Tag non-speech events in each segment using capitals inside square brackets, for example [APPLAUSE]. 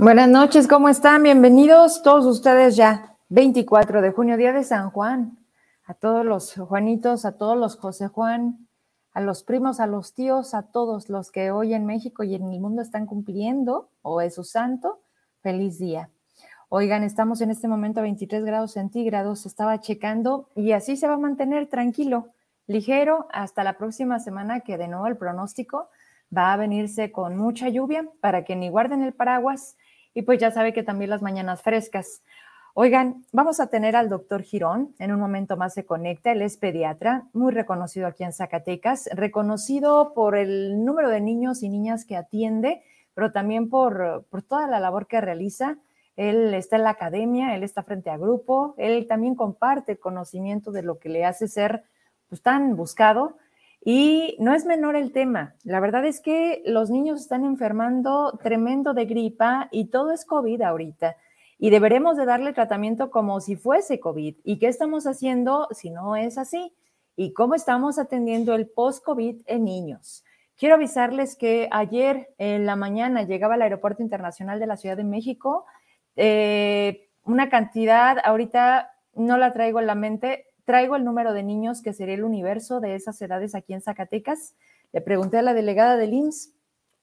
Buenas noches, ¿cómo están? Bienvenidos todos ustedes ya, 24 de junio, día de San Juan. A todos los Juanitos, a todos los José Juan, a los primos, a los tíos, a todos los que hoy en México y en el mundo están cumpliendo, o es su santo, feliz día. Oigan, estamos en este momento a 23 grados centígrados, estaba checando y así se va a mantener tranquilo, ligero, hasta la próxima semana que de nuevo el pronóstico va a venirse con mucha lluvia para que ni guarden el paraguas y pues ya sabe que también las mañanas frescas. Oigan, vamos a tener al doctor Girón, en un momento más se conecta, él es pediatra, muy reconocido aquí en Zacatecas, reconocido por el número de niños y niñas que atiende, pero también por, por toda la labor que realiza. Él está en la academia, él está frente a grupo, él también comparte conocimiento de lo que le hace ser pues, tan buscado y no es menor el tema. La verdad es que los niños están enfermando tremendo de gripa y todo es COVID ahorita. Y deberemos de darle tratamiento como si fuese COVID. ¿Y qué estamos haciendo si no es así? ¿Y cómo estamos atendiendo el post-COVID en niños? Quiero avisarles que ayer en la mañana llegaba al Aeropuerto Internacional de la Ciudad de México eh, una cantidad, ahorita no la traigo en la mente, traigo el número de niños que sería el universo de esas edades aquí en Zacatecas. Le pregunté a la delegada del IMSS,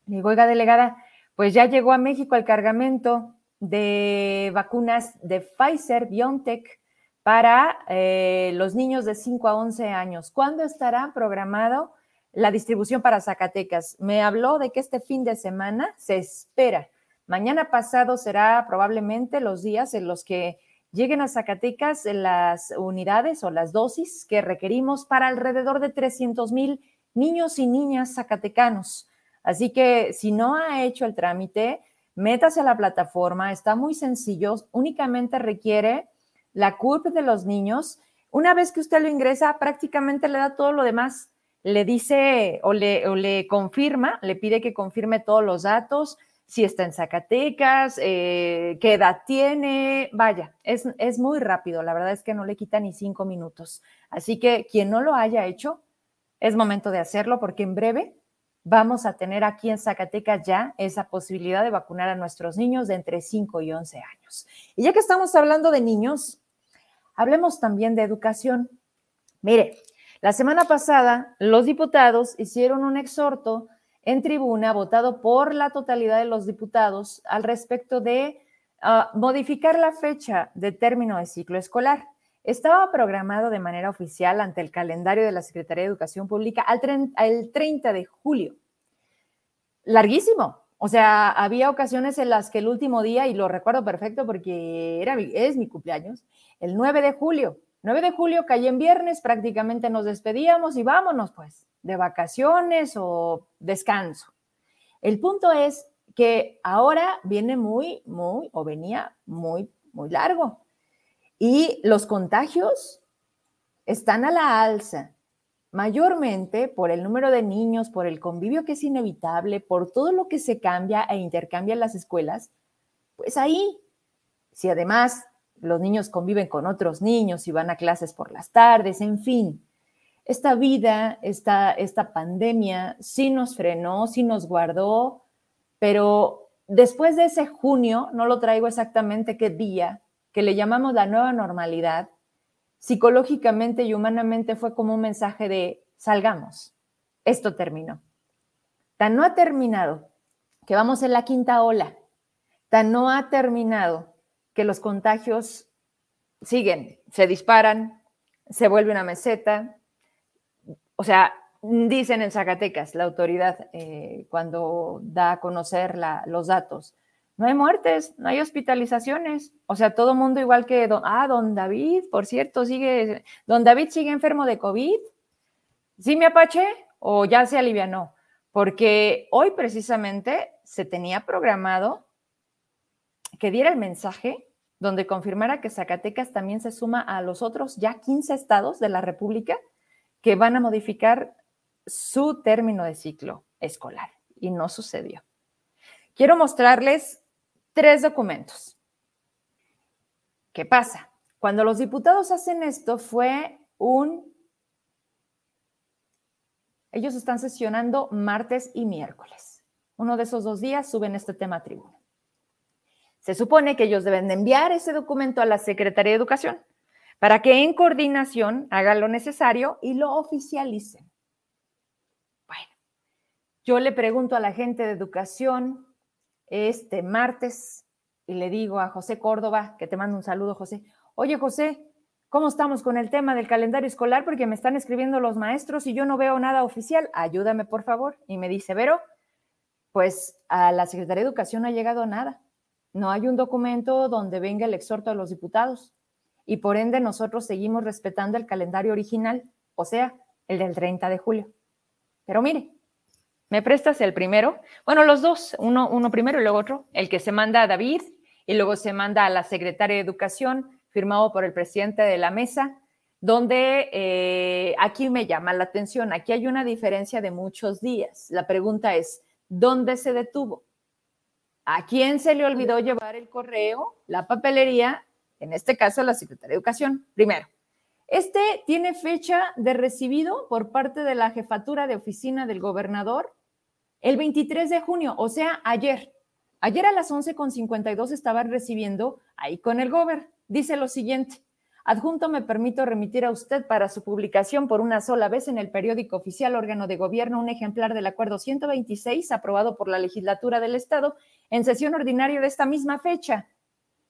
le digo, oiga, delegada, pues ya llegó a México el cargamento de vacunas de Pfizer BioNTech para eh, los niños de 5 a 11 años. ¿Cuándo estará programado la distribución para Zacatecas? Me habló de que este fin de semana se espera. Mañana pasado será probablemente los días en los que lleguen a Zacatecas las unidades o las dosis que requerimos para alrededor de 300 mil niños y niñas zacatecanos. Así que si no ha hecho el trámite, métase a la plataforma, está muy sencillo, únicamente requiere la CURP de los niños. Una vez que usted lo ingresa, prácticamente le da todo lo demás. Le dice o le, o le confirma, le pide que confirme todos los datos, si está en Zacatecas, eh, qué edad tiene, vaya, es, es muy rápido, la verdad es que no le quita ni cinco minutos. Así que quien no lo haya hecho, es momento de hacerlo porque en breve vamos a tener aquí en Zacatecas ya esa posibilidad de vacunar a nuestros niños de entre 5 y 11 años. Y ya que estamos hablando de niños, hablemos también de educación. Mire, la semana pasada los diputados hicieron un exhorto en tribuna votado por la totalidad de los diputados al respecto de ah, modificar la fecha de término de ciclo escolar. Estaba programado de manera oficial ante el calendario de la Secretaría de Educación Pública al, al 30 de julio. Larguísimo. O sea, había ocasiones en las que el último día, y lo recuerdo perfecto porque era, es mi cumpleaños, el 9 de julio. 9 de julio caí en viernes, prácticamente nos despedíamos y vámonos pues de vacaciones o descanso. El punto es que ahora viene muy, muy, o venía muy, muy largo. Y los contagios están a la alza, mayormente por el número de niños, por el convivio que es inevitable, por todo lo que se cambia e intercambia en las escuelas. Pues ahí, si además los niños conviven con otros niños y van a clases por las tardes, en fin, esta vida, esta, esta pandemia sí nos frenó, sí nos guardó, pero después de ese junio, no lo traigo exactamente qué día, que le llamamos la nueva normalidad, psicológicamente y humanamente fue como un mensaje de salgamos, esto terminó. Tan no ha terminado que vamos en la quinta ola, tan no ha terminado que los contagios siguen, se disparan, se vuelve una meseta, o sea, dicen en Zacatecas, la autoridad, eh, cuando da a conocer los datos, no hay muertes, no hay hospitalizaciones. O sea, todo mundo igual que, don, ah, don David, por cierto, sigue, don David sigue enfermo de COVID. ¿Sí me apache o ya se alivianó? Porque hoy precisamente se tenía programado que diera el mensaje donde confirmara que Zacatecas también se suma a los otros ya 15 estados de la República que van a modificar su término de ciclo escolar y no sucedió. Quiero mostrarles tres documentos. ¿Qué pasa? Cuando los diputados hacen esto fue un... Ellos están sesionando martes y miércoles. Uno de esos dos días suben este tema a tribuna. Se supone que ellos deben de enviar ese documento a la Secretaría de Educación para que en coordinación hagan lo necesario y lo oficialicen. Bueno, yo le pregunto a la gente de educación este martes y le digo a José Córdoba, que te mando un saludo, José. Oye, José, ¿cómo estamos con el tema del calendario escolar? Porque me están escribiendo los maestros y yo no veo nada oficial. Ayúdame, por favor. Y me dice, Vero, pues a la Secretaría de Educación no ha llegado nada. No hay un documento donde venga el exhorto a los diputados y por ende nosotros seguimos respetando el calendario original, o sea, el del 30 de julio. Pero mire, ¿me prestas el primero? Bueno, los dos, uno, uno primero y luego otro, el que se manda a David y luego se manda a la secretaria de Educación, firmado por el presidente de la mesa, donde eh, aquí me llama la atención, aquí hay una diferencia de muchos días. La pregunta es, ¿dónde se detuvo? ¿A quién se le olvidó llevar el correo, la papelería en este caso la Secretaría de Educación. Primero, este tiene fecha de recibido por parte de la jefatura de oficina del gobernador el 23 de junio, o sea, ayer. Ayer a las 11.52 estaban recibiendo ahí con el gober. Dice lo siguiente. Adjunto me permito remitir a usted para su publicación por una sola vez en el periódico oficial órgano de gobierno un ejemplar del acuerdo 126 aprobado por la legislatura del Estado en sesión ordinaria de esta misma fecha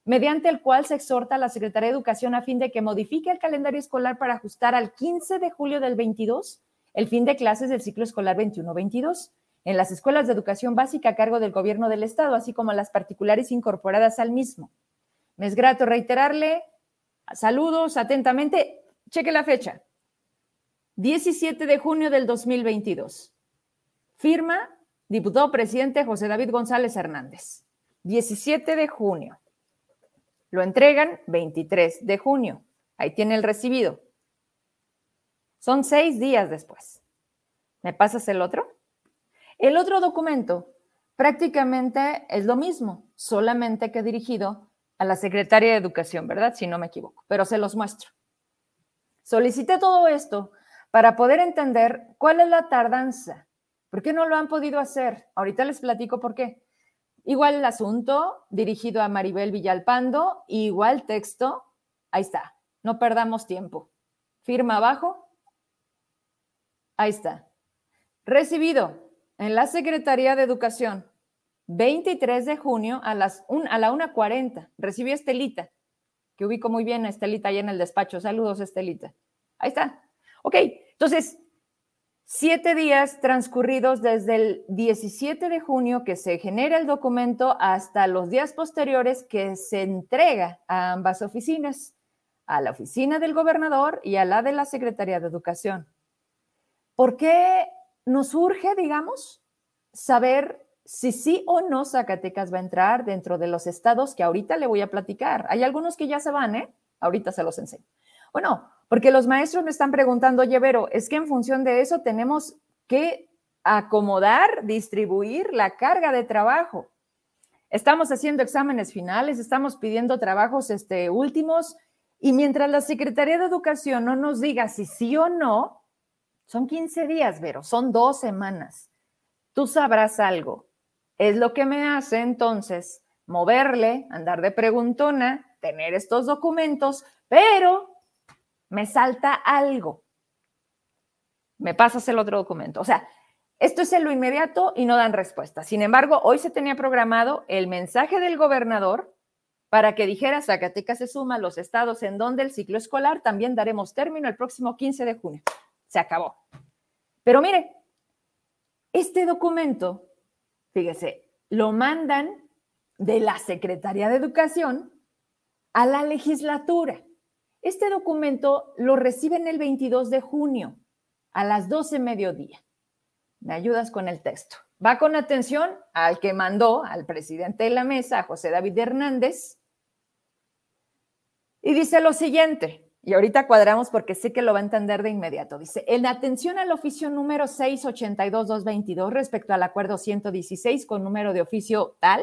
mediante el cual se exhorta a la Secretaría de Educación a fin de que modifique el calendario escolar para ajustar al 15 de julio del 22 el fin de clases del ciclo escolar 21-22 en las escuelas de educación básica a cargo del gobierno del Estado, así como las particulares incorporadas al mismo. Me es grato reiterarle, saludos atentamente, cheque la fecha, 17 de junio del 2022. Firma diputado presidente José David González Hernández. 17 de junio. Lo entregan 23 de junio. Ahí tiene el recibido. Son seis días después. ¿Me pasas el otro? El otro documento prácticamente es lo mismo, solamente que dirigido a la Secretaria de Educación, ¿verdad? Si no me equivoco, pero se los muestro. Solicité todo esto para poder entender cuál es la tardanza. ¿Por qué no lo han podido hacer? Ahorita les platico por qué. Igual el asunto dirigido a Maribel Villalpando, igual texto, ahí está, no perdamos tiempo. Firma abajo, ahí está. Recibido en la Secretaría de Educación, 23 de junio a, las a la 1.40. Recibió Estelita, que ubico muy bien a Estelita ahí en el despacho. Saludos, Estelita. Ahí está. Ok, entonces, siete días transcurridos desde el 17 de junio que se genera el documento hasta los días posteriores que se entrega a ambas oficinas, a la oficina del gobernador y a la de la Secretaría de Educación. ¿Por qué nos urge, digamos, saber si sí o no Zacatecas va a entrar dentro de los estados que ahorita le voy a platicar? Hay algunos que ya se van, ¿eh? Ahorita se los enseño. Bueno, porque los maestros me están preguntando, oye, Vero, es que en función de eso tenemos que acomodar, distribuir la carga de trabajo. Estamos haciendo exámenes finales, estamos pidiendo trabajos este, últimos y mientras la Secretaría de Educación no nos diga si sí o no, son 15 días, Vero, son dos semanas. Tú sabrás algo. Es lo que me hace entonces moverle, andar de preguntona, tener estos documentos, pero me salta algo. Me pasas el otro documento. O sea, esto es en lo inmediato y no dan respuesta. Sin embargo, hoy se tenía programado el mensaje del gobernador para que dijera Zacatecas se suma a los estados en donde el ciclo escolar también daremos término el próximo 15 de junio. Se acabó. Pero mire, este documento, fíjese, lo mandan de la Secretaría de Educación a la legislatura. Este documento lo reciben el 22 de junio a las 12 mediodía. ¿Me ayudas con el texto? Va con atención al que mandó al presidente de la mesa, José David Hernández, y dice lo siguiente, y ahorita cuadramos porque sé que lo va a entender de inmediato. Dice, en atención al oficio número 682-222 respecto al acuerdo 116 con número de oficio tal,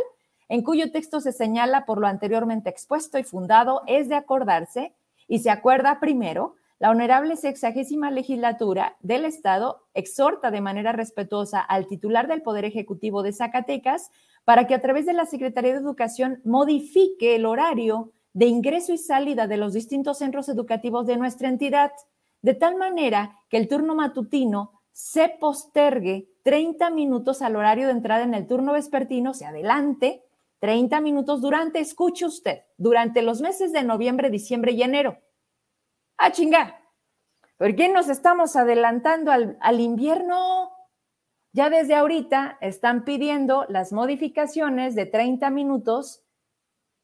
en cuyo texto se señala por lo anteriormente expuesto y fundado, es de acordarse y se acuerda primero, la honorable sexagésima legislatura del Estado exhorta de manera respetuosa al titular del Poder Ejecutivo de Zacatecas para que a través de la Secretaría de Educación modifique el horario de ingreso y salida de los distintos centros educativos de nuestra entidad, de tal manera que el turno matutino se postergue 30 minutos al horario de entrada en el turno vespertino, se adelante 30 minutos durante, escuche usted, durante los meses de noviembre, diciembre y enero. ¡Ah, chinga! ¿Por qué nos estamos adelantando al, al invierno? Ya desde ahorita están pidiendo las modificaciones de 30 minutos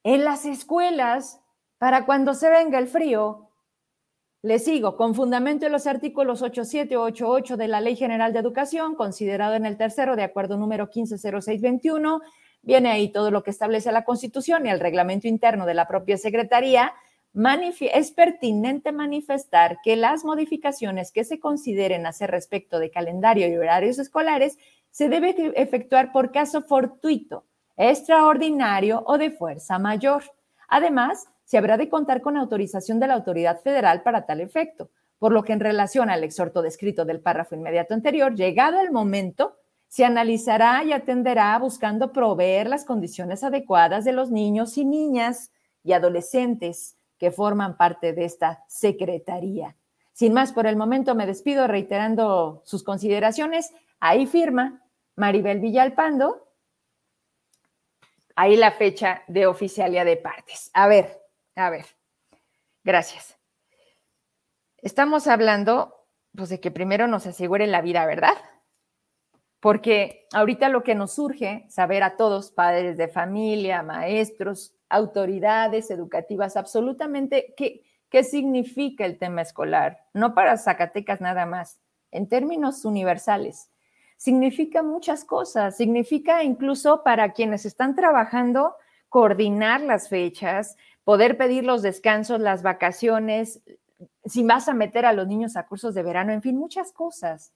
en las escuelas para cuando se venga el frío le sigo, con fundamento en los artículos 87 o 88 de la Ley General de Educación, considerado en el tercero de acuerdo número 150621, viene ahí todo lo que establece la Constitución y el reglamento interno de la propia Secretaría, es pertinente manifestar que las modificaciones que se consideren hacer respecto de calendario y horarios escolares se debe efectuar por caso fortuito, extraordinario o de fuerza mayor. Además, se habrá de contar con autorización de la autoridad federal para tal efecto, por lo que en relación al exhorto descrito del párrafo inmediato anterior, llegado el momento, se analizará y atenderá buscando proveer las condiciones adecuadas de los niños y niñas y adolescentes que forman parte de esta secretaría. Sin más, por el momento me despido reiterando sus consideraciones. Ahí firma Maribel Villalpando. Ahí la fecha de oficialía de partes. A ver, a ver, gracias. Estamos hablando, pues, de que primero nos asegure la vida, ¿verdad? Porque ahorita lo que nos surge, saber a todos, padres de familia, maestros, autoridades educativas, absolutamente qué, qué significa el tema escolar, no para Zacatecas nada más, en términos universales. Significa muchas cosas, significa incluso para quienes están trabajando coordinar las fechas, poder pedir los descansos, las vacaciones, si vas a meter a los niños a cursos de verano, en fin, muchas cosas.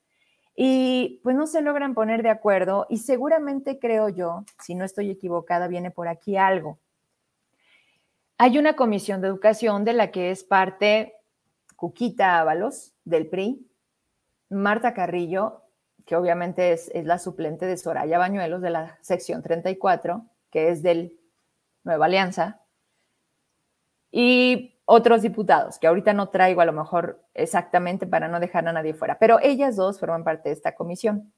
Y pues no se logran poner de acuerdo y seguramente creo yo, si no estoy equivocada, viene por aquí algo. Hay una comisión de educación de la que es parte Cuquita Ábalos del PRI, Marta Carrillo, que obviamente es, es la suplente de Soraya Bañuelos de la sección 34, que es del Nueva Alianza, y otros diputados, que ahorita no traigo a lo mejor exactamente para no dejar a nadie fuera, pero ellas dos forman parte de esta comisión.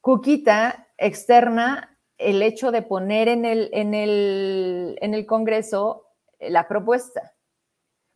Cuquita externa el hecho de poner en el, en el, en el Congreso la propuesta,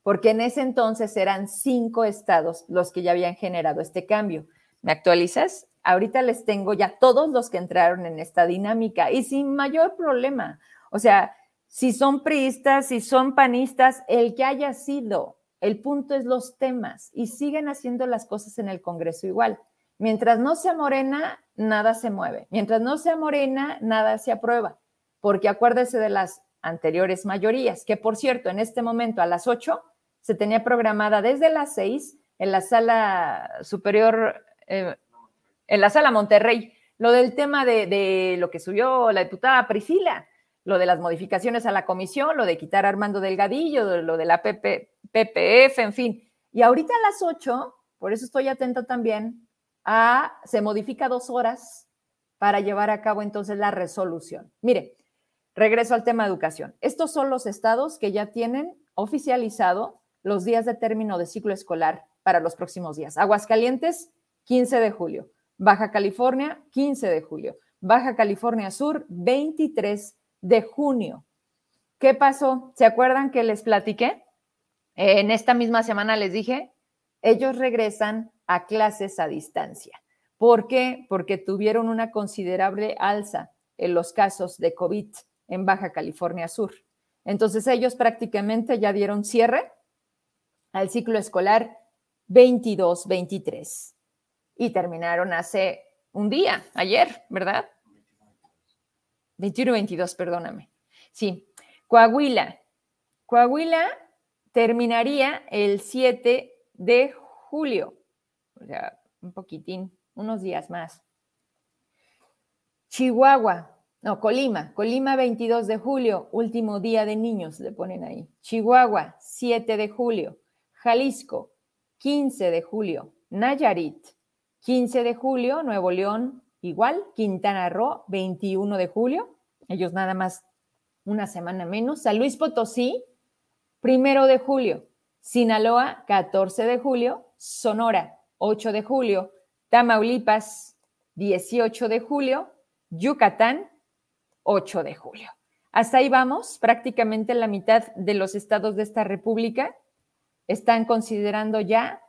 porque en ese entonces eran cinco estados los que ya habían generado este cambio. ¿Me actualizas? Ahorita les tengo ya todos los que entraron en esta dinámica y sin mayor problema. O sea, si son priistas, si son panistas, el que haya sido. El punto es los temas y siguen haciendo las cosas en el Congreso igual. Mientras no sea morena, nada se mueve. Mientras no sea morena, nada se aprueba. Porque acuérdese de las anteriores mayorías, que por cierto, en este momento a las 8 se tenía programada desde las 6 en la sala superior, eh, en la sala Monterrey, lo del tema de, lo que subió la diputada Priscila lo de las modificaciones a la comisión, lo de quitar a Armando Delgadillo, lo de la PPF, en fin. Y ahorita a las 8, por eso estoy atenta también, a, se modifica dos horas para llevar a cabo entonces la resolución. Mire, regreso al tema de educación. Estos son los estados que ya tienen oficializado los días de término de ciclo escolar para los próximos días. Aguascalientes, 15 de julio. Baja California, 15 de julio. Baja California Sur, 23 de junio. ¿Qué pasó? ¿Se acuerdan que les platiqué? En esta misma semana les dije, ellos regresan a clases a distancia. ¿Por qué? Porque tuvieron una considerable alza en los casos de COVID en Baja California Sur. Entonces ellos prácticamente ya dieron cierre al ciclo escolar 22-23 y terminaron hace un día, ayer, ¿verdad? 21-22, perdóname. Sí, Coahuila. Coahuila terminaría el 7 de julio, o sea, un poquitín, unos días más. Chihuahua, no, Colima, Colima 22 de julio, último día de niños, le ponen ahí. Chihuahua, 7 de julio. Jalisco, 15 de julio. Nayarit, 15 de julio. Nuevo León, igual. Quintana Roo, 21 de julio. Ellos nada más una semana menos. San Luis Potosí, primero de julio. Sinaloa, 14 de julio. Sonora, 8 de julio. Tamaulipas, 18 de julio. Yucatán, 8 de julio. Hasta ahí vamos, prácticamente la mitad de los estados de esta república están considerando ya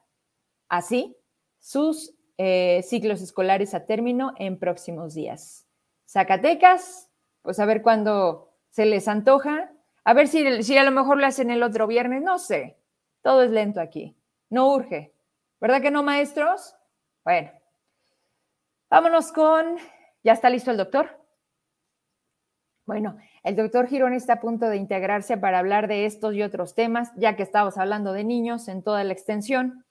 así sus eh, ciclos escolares a término en próximos días. Zacatecas, pues a ver cuándo se les antoja, a ver si, si a lo mejor lo hacen el otro viernes, no sé, todo es lento aquí, no urge, ¿verdad que no, maestros? Bueno, vámonos con, ¿ya está listo el doctor? Bueno, el doctor Girón está a punto de integrarse para hablar de estos y otros temas, ya que estamos hablando de niños en toda la extensión,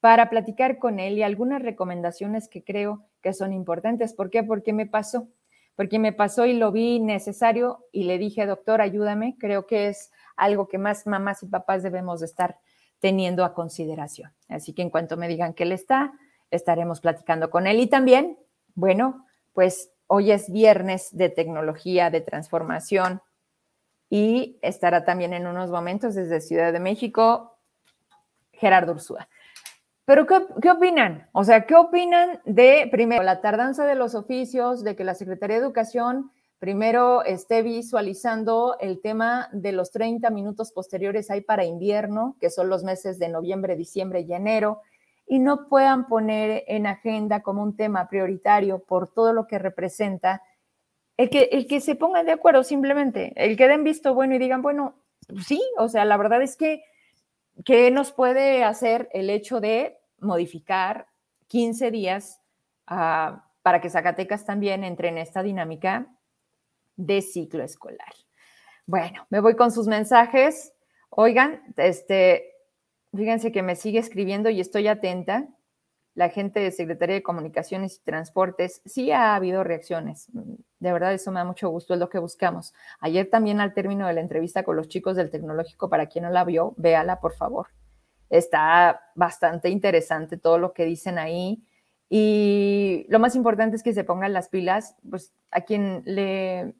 para platicar con él y algunas recomendaciones que creo que son importantes. ¿Por qué? Porque me pasó, porque me pasó y lo vi necesario y le dije, doctor, ayúdame, creo que es algo que más mamás y papás debemos de estar teniendo a consideración. Así que en cuanto me digan que él está, estaremos platicando con él y también, bueno, pues Hoy es viernes de tecnología, de transformación y estará también en unos momentos desde Ciudad de México Gerardo Ursúa. Pero ¿qué, opinan? O sea, ¿qué opinan de, primero, la tardanza de los oficios, de que la Secretaría de Educación primero esté visualizando el tema de los 30 minutos posteriores hay para invierno, que son los meses de noviembre, diciembre y enero, y no puedan poner en agenda como un tema prioritario por todo lo que representa, el que, el que se pongan de acuerdo simplemente, el que den visto bueno y digan, bueno, sí, o sea, la verdad es que, ¿qué nos puede hacer el hecho de modificar 15 días ah, para que Zacatecas también entre en esta dinámica de ciclo escolar? Bueno, me voy con sus mensajes. Oigan, este, Fíjense que me sigue escribiendo y estoy atenta. La gente de Secretaría de Comunicaciones y Transportes, sí ha habido reacciones. De verdad, eso me da mucho gusto, es lo que buscamos. Ayer también al término de la entrevista con los chicos del tecnológico, para quien no la vio, véala, por favor. Está bastante interesante todo lo que dicen ahí. Y lo más importante es que se pongan las pilas, pues a quien le,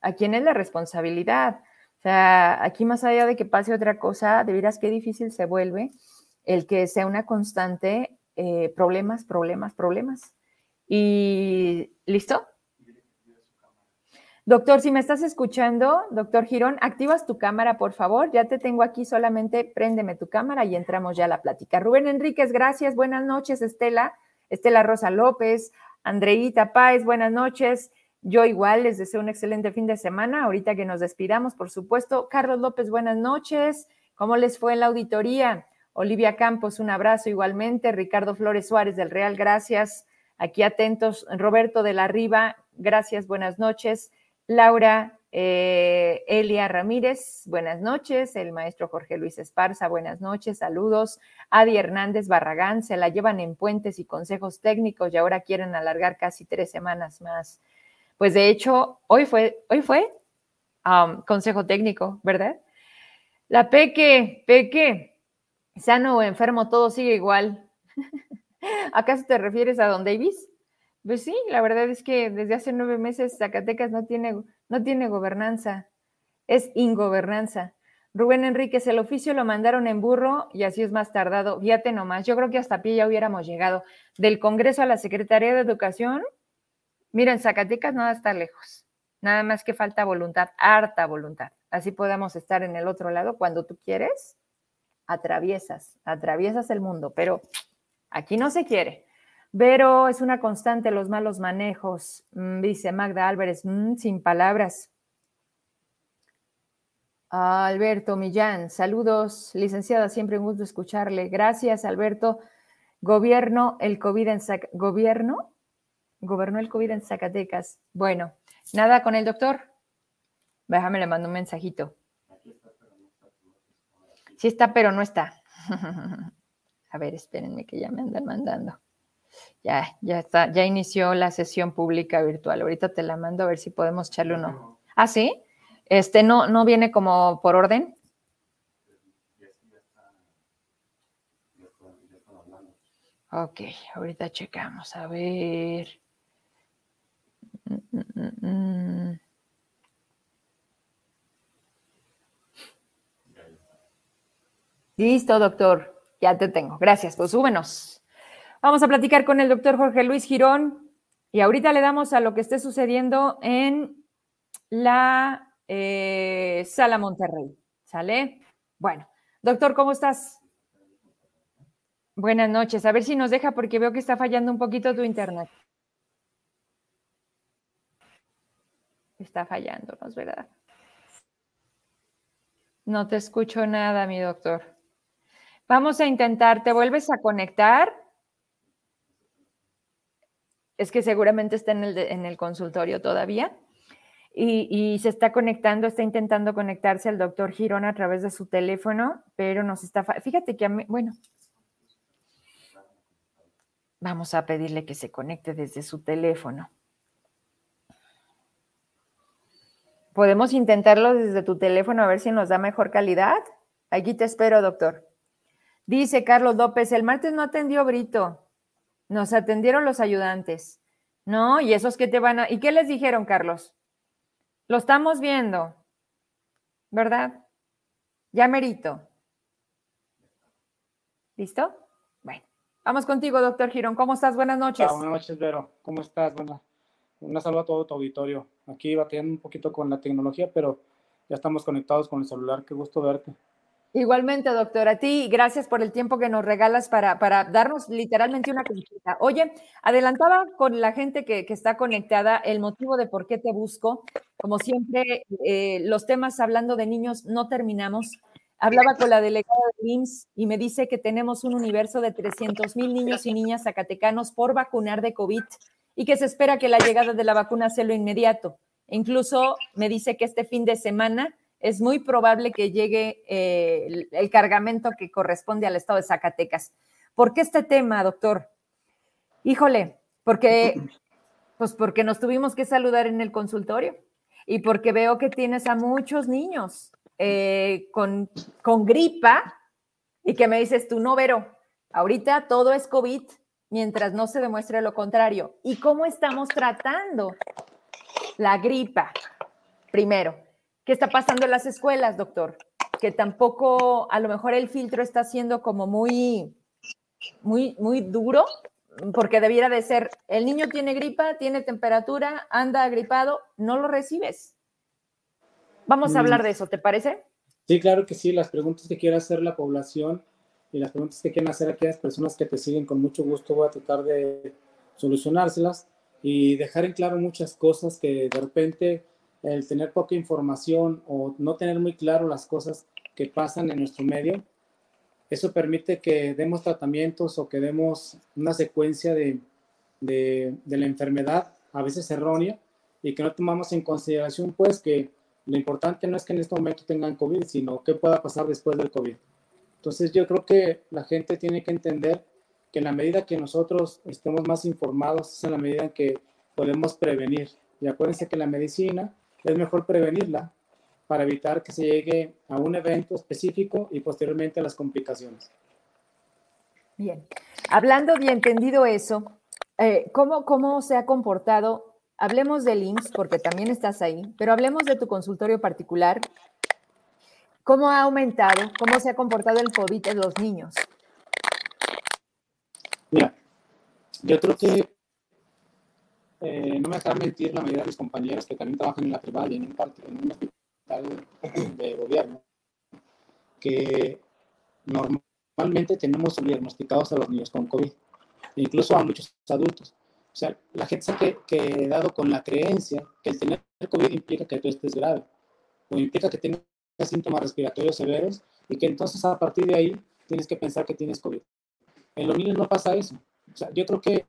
a quien es la responsabilidad. O sea, aquí más allá de que pase otra cosa, de veras qué difícil se vuelve el que sea una constante eh, problemas, problemas, problemas. Y listo. Doctor, si me estás escuchando, doctor Girón, activas tu cámara, por favor. Ya te tengo aquí, solamente préndeme tu cámara y entramos ya a la plática. Rubén Enríquez, gracias. Buenas noches, Estela. Estela Rosa López, Andreita Páez, buenas noches. Yo igual les deseo un excelente fin de semana. Ahorita que nos despidamos, por supuesto. Carlos López, buenas noches. ¿Cómo les fue en la auditoría? Olivia Campos, un abrazo igualmente. Ricardo Flores Suárez del Real, gracias. Aquí atentos. Roberto de la Riva, gracias, buenas noches. Laura eh, Elia Ramírez, buenas noches. El maestro Jorge Luis Esparza, buenas noches, saludos. Adi Hernández Barragán, se la llevan en puentes y consejos técnicos y ahora quieren alargar casi tres semanas más. Pues de hecho, hoy fue, hoy fue um, consejo técnico, ¿verdad? La Peque, Peque, sano o enfermo, todo sigue igual. [LAUGHS] ¿Acaso te refieres a Don Davis? Pues sí, la verdad es que desde hace nueve meses Zacatecas no tiene, no tiene gobernanza, es ingobernanza. Rubén Enríquez, el oficio lo mandaron en burro y así es más tardado. Fíjate nomás, yo creo que hasta pie ya hubiéramos llegado. Del Congreso a la Secretaría de Educación, Miren, Zacatecas no está lejos, nada más que falta voluntad, harta voluntad. Así podemos estar en el otro lado cuando tú quieres, atraviesas, atraviesas el mundo, pero aquí no se quiere. Pero es una constante los malos manejos, mm, dice Magda Álvarez, mm, sin palabras. Alberto Millán, saludos, licenciada, siempre un gusto escucharle. Gracias, Alberto. Gobierno, el COVID en gobierno, Gobernó el COVID en Zacatecas. Bueno, nada con el doctor. Déjame le mando un mensajito. Sí está, pero no está. [LAUGHS] A ver, espérenme que ya me andan mandando. Ya, ya está, ya inició la sesión pública virtual. Ahorita te la mando a ver si podemos echarle uno. ¿Ah, sí? Este no, no viene como por orden. Ok, ahorita checamos. A ver. Listo, doctor. Ya te tengo. Gracias. Pues súbenos. Vamos a platicar con el doctor Jorge Luis Girón y ahorita le damos a lo que esté sucediendo en la eh, Sala Monterrey. ¿Sale? Bueno, doctor, ¿cómo estás? Buenas noches. A ver si nos deja porque veo que está fallando un poquito tu internet. Está fallando, ¿no es verdad? No te escucho nada, mi doctor. Vamos a intentar, ¿te vuelves a conectar? Es que seguramente está en el, en el consultorio todavía. Y, y, se está conectando, está intentando conectarse al doctor Girón a través de su teléfono, pero nos está... Fíjate que, a mí, bueno, vamos a pedirle que se conecte desde su teléfono. Podemos intentarlo desde tu teléfono a ver si nos da mejor calidad. Aquí te espero, doctor. Dice Carlos López, el martes no atendió Brito, nos atendieron los ayudantes. No, y esos que te van a... ¿Y qué les dijeron, Carlos? Lo estamos viendo, ¿verdad? Ya merito. ¿Listo? Bueno, vamos contigo, doctor Girón. ¿Cómo estás? Buenas noches. buenas noches, Vero. ¿Cómo estás? Bueno, una saludo a todo tu auditorio. Aquí batallando un poquito con la tecnología, pero ya estamos conectados con el celular. Qué gusto verte. Igualmente, doctor, a ti, gracias por el tiempo que nos regalas para, para darnos literalmente una consulta. Oye, adelantaba con la gente que, que, está conectada el motivo de por qué te busco. Como siempre, eh, los temas hablando de niños no terminamos. Hablaba con la delegada de IMSS y me dice que tenemos un universo de 300 mil niños y niñas zacatecanos por vacunar de COVID y que se espera que la llegada de la vacuna sea lo inmediato. Incluso me dice que este fin de semana es muy probable que llegue eh, el, cargamento que corresponde al estado de Zacatecas. ¿Por qué este tema, doctor? Híjole, porque, pues porque nos tuvimos que saludar en el consultorio y porque veo que tienes a muchos niños eh, con, con gripa y que me dices tú, no, Vero, ahorita todo es COVID mientras no se demuestre lo contrario. ¿Y cómo estamos tratando la gripa? Primero, ¿Qué está pasando en las escuelas, doctor? Que tampoco, a lo mejor el filtro está siendo como muy, muy, muy duro, porque debiera de ser, el niño tiene gripa, tiene temperatura, anda agripado, no lo recibes. Vamos a hablar de eso, ¿te parece? Sí, claro que sí. Las preguntas que quiera hacer la población y las preguntas que quieran hacer aquellas personas que te siguen, con mucho gusto voy a tratar de solucionárselas y dejar en claro muchas cosas que de repente el tener poca información o no tener muy claro las cosas que pasan en nuestro medio, eso permite que demos tratamientos o que demos una secuencia de, de, de, la enfermedad, a veces errónea, y que no tomamos en consideración, pues, que lo importante no es que en este momento tengan COVID, sino qué pueda pasar después del COVID. Entonces, yo creo que la gente tiene que entender que en la medida que nosotros estemos más informados, es en la medida en que podemos prevenir. Y acuérdense que la medicina es mejor prevenirla para evitar que se llegue a un evento específico y posteriormente a las complicaciones. Bien, hablando y entendido eso, eh, ¿cómo, ¿cómo se ha comportado? Hablemos del IMSS, porque también estás ahí, pero hablemos de tu consultorio particular. ¿Cómo ha aumentado? ¿Cómo se ha comportado el COVID en los niños? Mira, yo creo que eh, no me dejar mentir la mayoría de mis compañeros que también trabajan en la privada y en un, en un hospital de gobierno, que normalmente tenemos diagnosticados a los niños con COVID, incluso a muchos adultos. O sea, la gente se ha que, quedado con la creencia que el tener COVID implica que tú estés grave, o implica que tengas síntomas respiratorios severos, y que entonces a partir de ahí tienes que pensar que tienes COVID. En los niños no pasa eso. O sea, yo creo que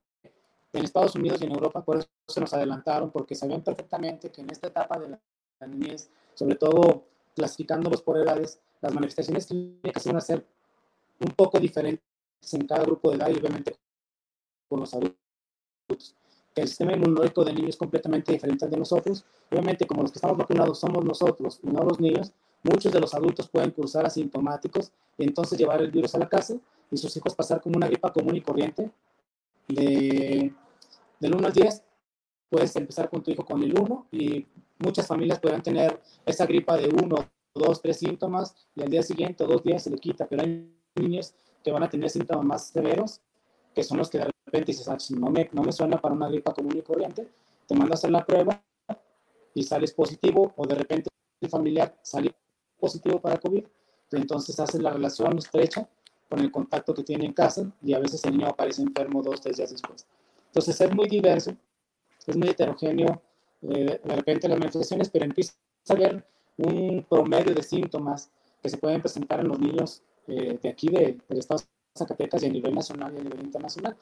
en Estados Unidos y en Europa, por eso se nos adelantaron, porque sabían perfectamente que en esta etapa de la niñez, sobre todo clasificándolos por edades, las manifestaciones clínicas iban a ser un poco diferentes en cada grupo de edad y obviamente con los adultos. El sistema inmunológico del niño es completamente diferente al de nosotros. Obviamente, como los que estamos vacunados somos nosotros y no los niños, muchos de los adultos pueden cursar asintomáticos y entonces llevar el virus a la casa y sus hijos pasar como una gripa común y corriente de, del 1 al 10, puedes empezar con tu hijo con el 1 y muchas familias podrán tener esa gripa de 1, 2, 3 síntomas y al día siguiente dos días se le quita, pero hay niños que van a tener síntomas más severos, que son los que de repente dices, ah, no, me, no me suena para una gripa común y corriente, te mandas a hacer la prueba y sales positivo o de repente el familiar sale positivo para COVID, entonces haces la relación estrecha con el contacto que tiene en casa y a veces el niño aparece enfermo dos, tres días después. Entonces es muy diverso, es muy heterogéneo eh, de repente las manifestaciones, pero empieza a haber un promedio de síntomas que se pueden presentar en los niños eh, de aquí de, del estado de Zacatecas y a nivel nacional y a nivel internacional.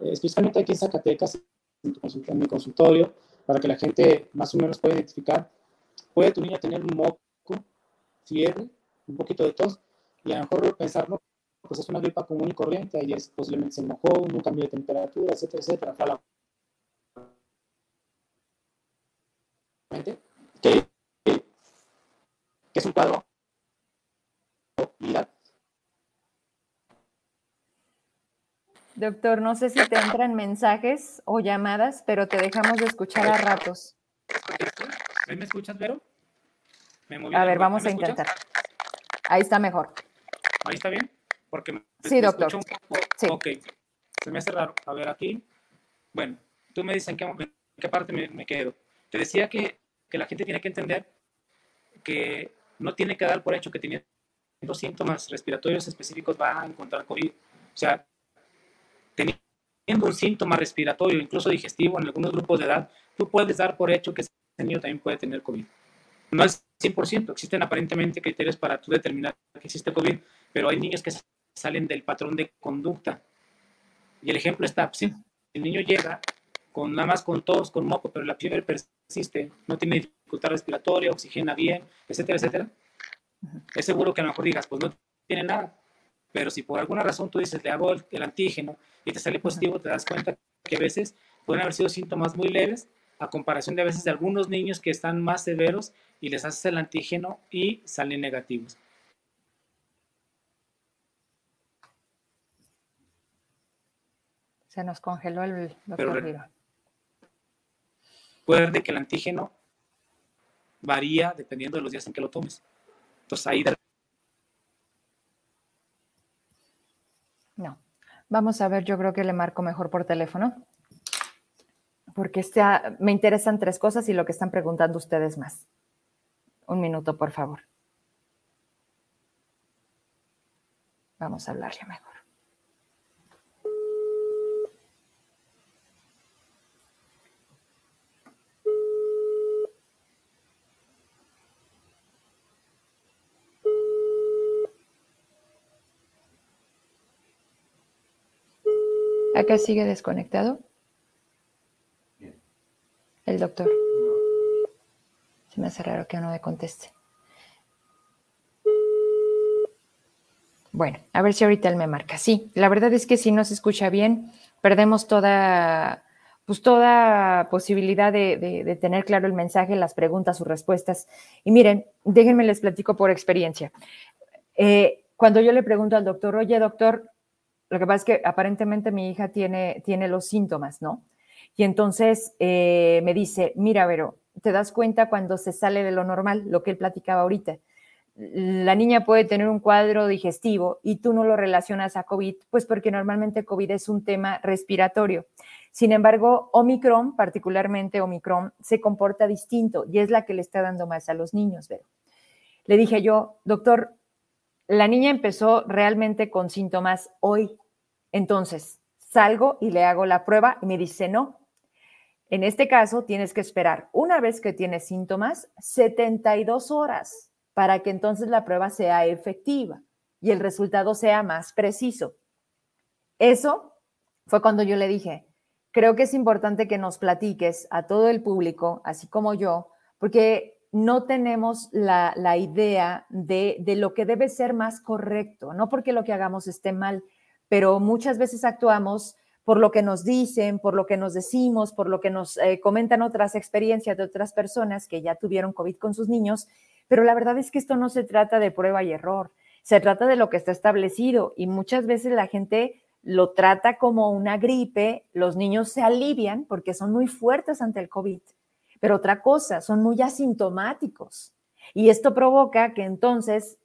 Eh, especialmente aquí en Zacatecas, en, mi consultorio, para que la gente más o menos pueda identificar, puede tu niño tener un moco, fiebre, un poquito de tos, y a lo mejor pensarlo, pues es una gripa común y corriente, ahí es posiblemente se mojó, un cambio de temperatura, etcétera, etcétera, fue la que, que, es un cuadro. Doctor, no sé si te entran mensajes o llamadas, pero te dejamos de escuchar a ratos. ¿Me escuchas, Vero? a ver, vamos a intentar. Ahí está mejor. Ahí está bien. Porque sí, doctor. Sí. Ok. Se me hace raro. A ver, aquí. Bueno, tú me dices en qué, parte me, quedo. Te decía que, que, la gente tiene que entender que no tiene que dar por hecho que teniendo síntomas respiratorios específicos va a encontrar COVID. O sea, teniendo un síntoma respiratorio, incluso digestivo en algunos grupos de edad, tú puedes dar por hecho que ese niño también puede tener COVID. No es 100%, existen aparentemente criterios para tú determinar que existe COVID, pero hay niños que salen del patrón de conducta. Y el ejemplo está, pues, el niño llega con nada más con tos, con moco, pero la fiebre persiste, no tiene dificultad respiratoria, oxigena bien, etcétera, etcétera. Es seguro que a lo mejor digas, pues no tiene nada. Pero si por alguna razón tú dices, le hago el, antígeno y te sale positivo, te das cuenta que a veces pueden haber sido síntomas muy leves a comparación de a veces de algunos niños que están más severos y les haces el antígeno y salen negativos. Se nos congeló el doctor Puede ser que el antígeno varía dependiendo de los días en que lo tomes. Entonces ahí No. Vamos a ver, yo creo que le marco mejor por teléfono. Porque este, me interesan tres cosas y lo que están preguntando ustedes más. Un minuto, por favor. Vamos a hablarle mejor. Sigue desconectado. El doctor. Se me hace raro que no me conteste. Bueno, a ver si ahorita él me marca. Sí, la verdad es que si no se escucha bien, perdemos toda, pues toda posibilidad de, tener claro el mensaje, las preguntas, sus respuestas. Y miren, déjenme les platico por experiencia. Eh, cuando yo le pregunto al doctor, oye, doctor, lo que pasa es que aparentemente mi hija tiene, tiene los síntomas, ¿no? Y entonces eh, me dice, mira, Vero, te das cuenta cuando se sale de lo normal, lo que él platicaba ahorita. La niña puede tener un cuadro digestivo y tú no lo relacionas a COVID, pues porque normalmente COVID es un tema respiratorio. Sin embargo, Omicron, particularmente Omicron, se comporta distinto y es la que le está dando más a los niños, Vero. Le dije yo, doctor, la niña empezó realmente con síntomas hoy. Entonces, salgo y le hago la prueba y me dice no. En este caso, tienes que esperar una vez que tienes síntomas 72 horas para que entonces la prueba sea efectiva y el resultado sea más preciso. Eso fue cuando yo le dije, creo que es importante que nos platiques a todo el público, así como yo, porque no tenemos la, idea de, de, lo que debe ser más correcto, no porque lo que hagamos esté mal, pero muchas veces actuamos por lo que nos dicen, por lo que nos decimos, por lo que nos eh, comentan otras experiencias de otras personas que ya tuvieron COVID con sus niños, pero la verdad es que esto no se trata de prueba y error, se trata de lo que está establecido y muchas veces la gente lo trata como una gripe, los niños se alivian porque son muy fuertes ante el COVID. Pero otra cosa, son muy asintomáticos. Y esto provoca que entonces,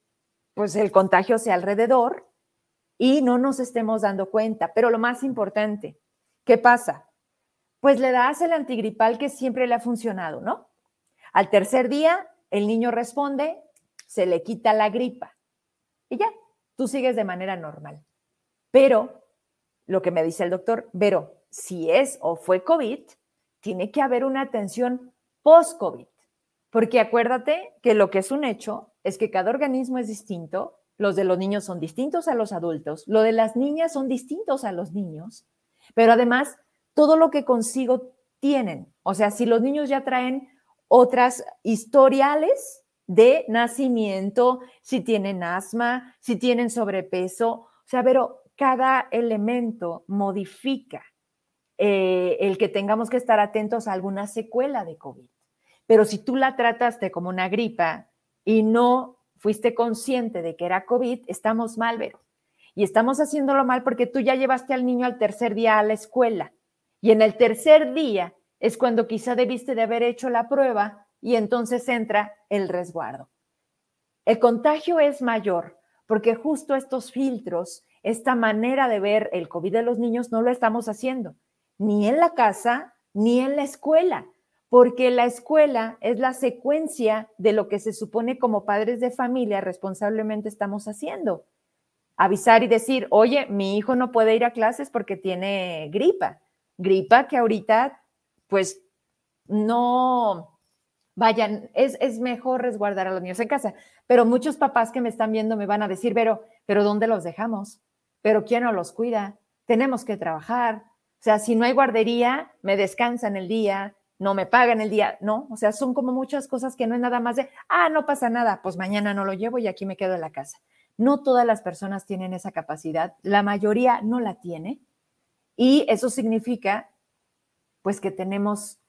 pues el contagio sea alrededor y no nos estemos dando cuenta. Pero lo más importante, ¿qué pasa? Pues le das el antigripal que siempre le ha funcionado, ¿no? Al tercer día, el niño responde, se le quita la gripa y ya, tú sigues de manera normal. Pero lo que me dice el doctor, pero si es o fue COVID, tiene que haber una atención post-COVID. Porque acuérdate que lo que es un hecho es que cada organismo es distinto, los de los niños son distintos a los adultos, lo de las niñas son distintos a los niños, pero además todo lo que consigo tienen. O sea, si los niños ya traen otras historiales de nacimiento, si tienen asma, si tienen sobrepeso, o sea, pero cada elemento modifica eh, el que tengamos que estar atentos a alguna secuela de COVID. Pero si tú la trataste como una gripa y no fuiste consciente de que era COVID, estamos mal, Vero. Y estamos haciéndolo mal porque tú ya llevaste al niño al tercer día a la escuela. Y en el tercer día es cuando quizá debiste de haber hecho la prueba y entonces entra el resguardo. El contagio es mayor porque justo estos filtros, esta manera de ver el COVID de los niños no lo estamos haciendo, ni en la casa ni en la escuela porque la escuela es la secuencia de lo que se supone como padres de familia responsablemente estamos haciendo. Avisar y decir, oye, mi hijo no puede ir a clases porque tiene gripa. Gripa que ahorita, pues, no vayan, es, es mejor resguardar a los niños en casa. Pero muchos papás que me están viendo me van a decir, pero, pero ¿dónde los dejamos? ¿Pero quién nos los cuida? Tenemos que trabajar. O sea, si no hay guardería, me descansan el día, no me pagan el día, no, o sea, son como muchas cosas que no es nada más de, ah, no pasa nada, pues mañana no lo llevo y aquí me quedo en la casa. No todas las personas tienen esa capacidad, la mayoría no la tiene y eso significa pues que tenemos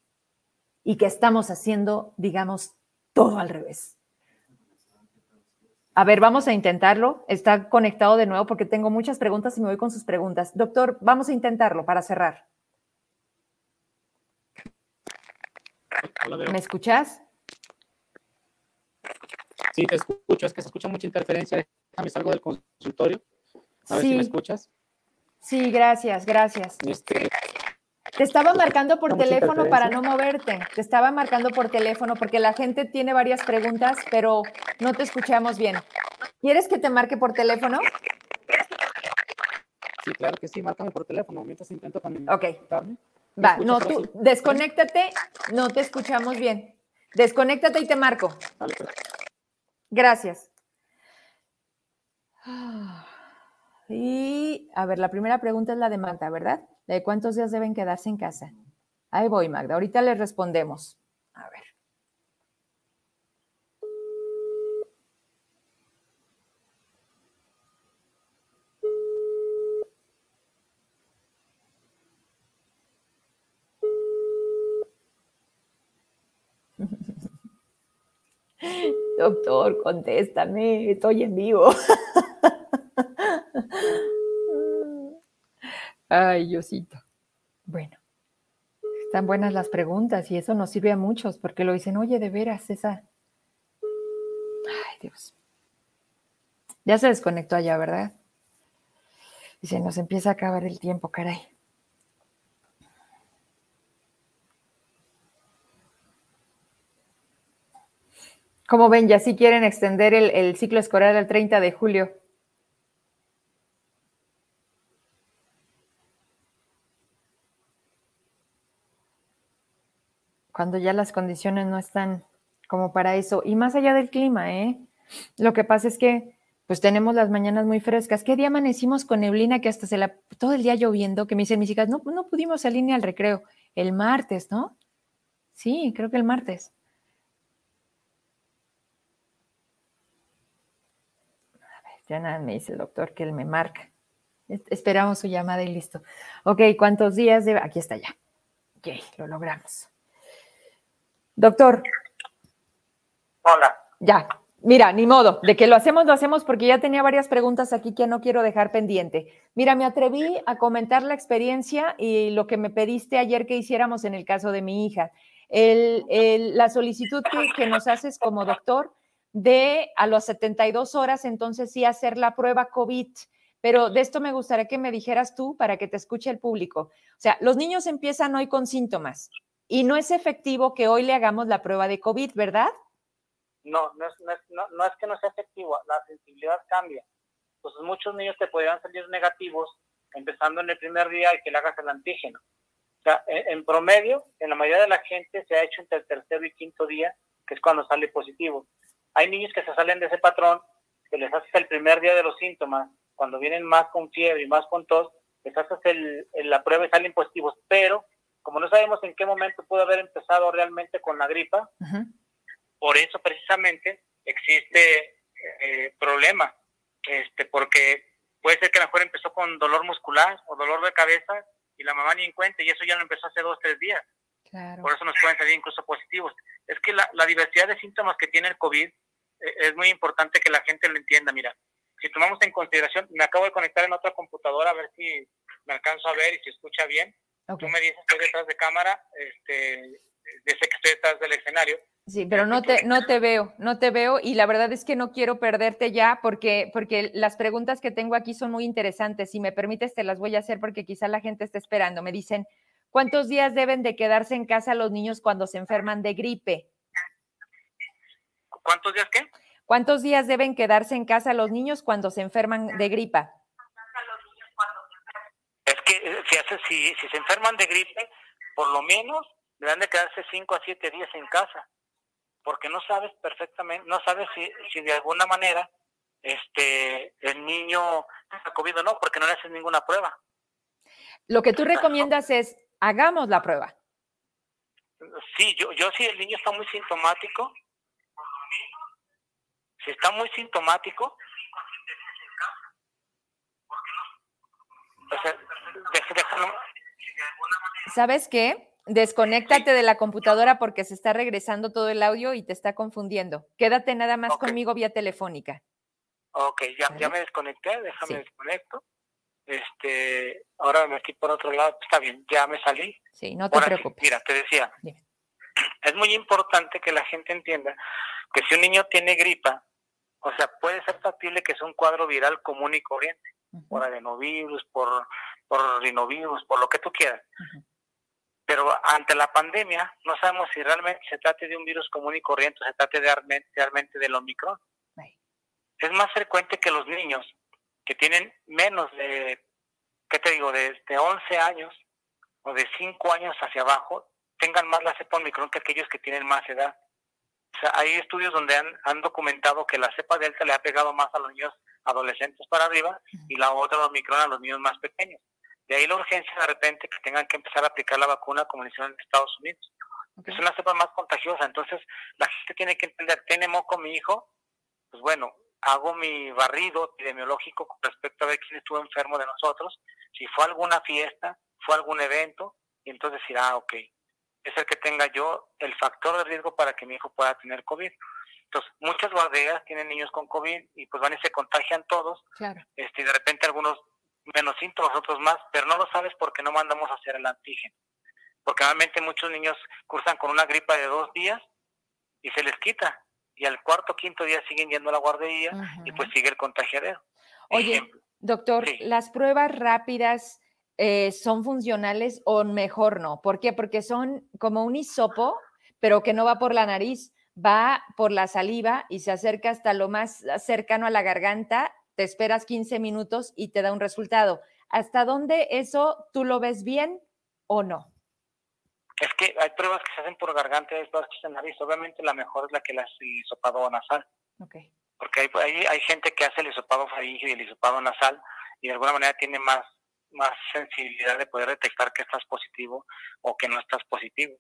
y que estamos haciendo, digamos, todo al revés. A ver, vamos a intentarlo. Está conectado de nuevo porque tengo muchas preguntas y me voy con sus preguntas. Doctor, vamos a intentarlo para cerrar. ¿Me escuchas? Sí, te escucho. Es que se escucha mucha interferencia. Déjame salgo del consultorio. A ver si me escuchas. Sí, gracias, gracias. Este, te estaba marcando por teléfono para no moverte. Te estaba marcando por teléfono porque la gente tiene varias preguntas, pero no te escuchamos bien. ¿Quieres que te marque por teléfono? Sí, claro que sí, márcame por teléfono mientras intento también. Ok. Va, no, tú desconéctate, no te escuchamos bien. Desconéctate y te marco. Gracias. Y a ver, la primera pregunta es la de Magda, ¿verdad? ¿De cuántos días deben quedarse en casa? Ahí voy, Magda. Ahorita le respondemos. A ver. [LAUGHS] Doctor, contéstame, estoy en vivo. [LAUGHS] Ay, Diosito. Bueno, están buenas las preguntas y eso nos sirve a muchos porque lo dicen, oye, de veras, esa. Ay, Dios. Ya se desconectó allá, ¿verdad? Y se nos empieza a acabar el tiempo, caray. Como ven, ya sí quieren extender el, ciclo escolar al 30 de julio. Cuando ya las condiciones no están como para eso. Y más allá del clima, ¿eh? Lo que pasa es que pues tenemos las mañanas muy frescas. ¿Qué día amanecimos con neblina que hasta se la, todo el día lloviendo? Que me dicen mis hijas, no, no pudimos salir ni al recreo. El martes, ¿no? Sí, creo que el martes. Ya nada me dice el doctor que él me marca. Esperamos su llamada y listo. Ok, ¿cuántos días debe? Aquí está ya. Ok, lo logramos. Doctor. Hola. Ya, Mira, ni modo, de que lo hacemos, lo hacemos porque ya tenía varias preguntas aquí que no quiero dejar pendiente. Mira, me atreví a comentar la experiencia y lo que me pediste ayer que hiciéramos en el caso de mi hija. la solicitud que, que, nos haces como doctor de a las 72 horas, entonces sí hacer la prueba COVID. Pero de esto me gustaría que me dijeras tú para que te escuche el público. O sea, los niños empiezan hoy con síntomas y no es efectivo que hoy le hagamos la prueba de COVID, ¿verdad? No, no es, no es, que no sea efectivo, la sensibilidad cambia. Entonces muchos niños te podrían salir negativos empezando en el primer día y que le hagas el antígeno. O sea, en, promedio, en la mayoría de la gente se ha hecho entre el tercer y quinto día, que es cuando sale positivo. Hay niños que se salen de ese patrón, que les haces el primer día de los síntomas, cuando vienen más con fiebre y más con tos, les haces el, la prueba y salen positivos, pero como no sabemos en qué momento pudo haber empezado realmente con la gripa, por eso precisamente existe eh, problema, este, porque puede ser que a lo mejor empezó con dolor muscular o dolor de cabeza y la mamá ni en cuenta y eso ya lo empezó hace dos, tres días. Por eso nos pueden salir incluso positivos. Es que la, la diversidad de síntomas que tiene el COVID eh, es muy importante que la gente lo entienda. Mira, si tomamos en consideración, me acabo de conectar en otra computadora a ver si me alcanzo a ver y si escucha bien. Tú me dices que detrás de cámara, este, dice que estoy detrás del escenario. Sí, pero no te, no te veo, no te veo y la verdad es que no quiero perderte ya porque, porque las preguntas que tengo aquí son muy interesantes. Si me permites, te las voy a hacer porque quizá la gente está esperando. Me dicen, ¿cuántos días deben de quedarse en casa los niños cuando se enferman de gripe? ¿Cuántos días qué? ¿Cuántos días deben quedarse en casa los niños cuando se enferman de gripa? Si, hace, si, si se enferman de gripe, por lo menos deben de quedarse 5 a 7 días en casa, porque no sabes perfectamente, no sabes si, si de alguna manera este el niño está COVID o no, porque no le haces ninguna prueba. Lo que tú recomiendas es, hagamos la prueba. Sí, yo, yo si el niño está muy sintomático, si está muy sintomático, ¿Sabes qué? Desconéctate de la computadora porque se está regresando todo el audio y te está confundiendo. Quédate nada más conmigo vía telefónica. Ok, ya, ya me desconecté, déjame desconecto. Este, ahora me estoy por otro lado, está bien, ya me salí. Sí, no te preocupes. mira, te decía, es muy importante que la gente entienda que si un niño tiene gripa, o sea, puede ser factible que sea un cuadro viral común y corriente, por adenovirus, por, por rinovirus, por lo que tú quieras. Pero ante la pandemia no sabemos si realmente se trate de un virus común y corriente o se trate de, realmente del Omicron. Es más frecuente que los niños que tienen menos de, ¿qué te digo?, de, de 11 años o de 5 años hacia abajo, tengan más la cepa Omicron que aquellos que tienen más edad hay estudios donde han, documentado que la cepa delta le ha pegado más a los niños adolescentes para arriba y la otra Omicron a los niños más pequeños. De ahí la urgencia de repente que tengan que empezar a aplicar la vacuna como lo hicieron en Estados Unidos. Es una cepa más contagiosa, entonces la gente tiene que entender, tiene moco mi hijo, pues bueno, hago mi barrido epidemiológico con respecto a ver quién estuvo enfermo de nosotros, si fue alguna fiesta, fue algún evento, y entonces decir, ah, ok, es el que tenga yo el factor de riesgo para que mi hijo pueda tener COVID. Entonces, muchas guarderías tienen niños con COVID y pues van y se contagian todos. Claro. Este, y de repente algunos menos síntomas, otros más, pero no lo sabes porque no mandamos a hacer el antígeno. Porque realmente muchos niños cursan con una gripa de dos días y se les quita. Y al cuarto quinto día siguen yendo a la guardería y pues sigue el contagiadero. Oye, doctor, las pruebas rápidas eh, son funcionales o mejor no. ¿Por qué? Porque son como un hisopo, pero que no va por la nariz, va por la saliva y se acerca hasta lo más cercano a la garganta, te esperas 15 minutos y te da un resultado. ¿Hasta dónde eso tú lo ves bien o no? Es que hay pruebas que se hacen por garganta y hay pruebas que se hacen nariz. Obviamente la mejor es la que la hisopado nasal. Okay. Porque hay, hay, hay, gente que hace el hisopado faríngeo y el hisopado nasal y de alguna manera tiene más más sensibilidad de poder detectar que estás positivo o que no estás positivo.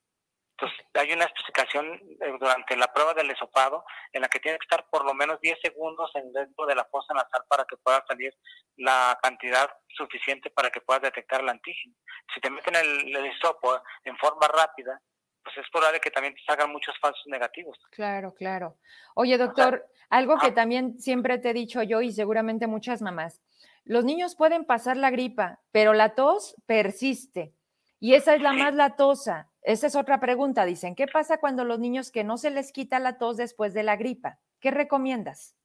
Entonces, hay una especificación eh, durante la prueba del esopado en la que tiene que estar por lo menos 10 segundos dentro de la fosa nasal para que pueda salir la cantidad suficiente para que puedas detectar el antígeno. Si te meten el, el hisopo en forma rápida, pues es probable que también te salgan muchos falsos negativos. Claro, claro. Oye, doctor, algo que también siempre te he dicho yo y seguramente muchas mamás, los niños pueden pasar la gripa, pero la tos persiste. Y esa es la más latosa. Esa es otra pregunta. Dicen, ¿qué pasa cuando los niños que no se les quita la tos después de la gripa? ¿Qué recomiendas?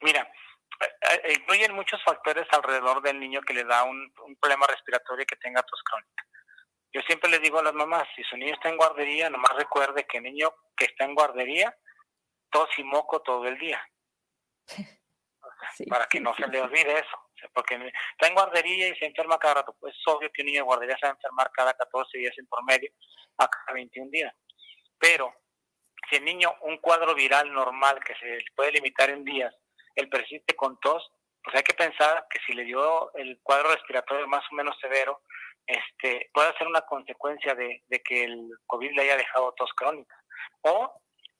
Mira, eh, eh, incluyen muchos factores alrededor del niño que le da un, problema respiratorio y que tenga tos crónica. Yo siempre les digo a las mamás, si su niño está en guardería, nomás recuerde que el niño que está en guardería, tos y moco todo el día. [LAUGHS] para que no se le olvide eso. Porque está en guardería y se enferma cada rato. Pues es obvio que un niño de guardería se va a enfermar cada 14 días en promedio, a cada 21 días. Pero si el niño, un cuadro viral normal que se puede limitar en días, el persiste con tos, pues hay que pensar que si le dio el cuadro respiratorio más o menos severo, este, puede ser una consecuencia de, de que el COVID le haya dejado tos crónica. O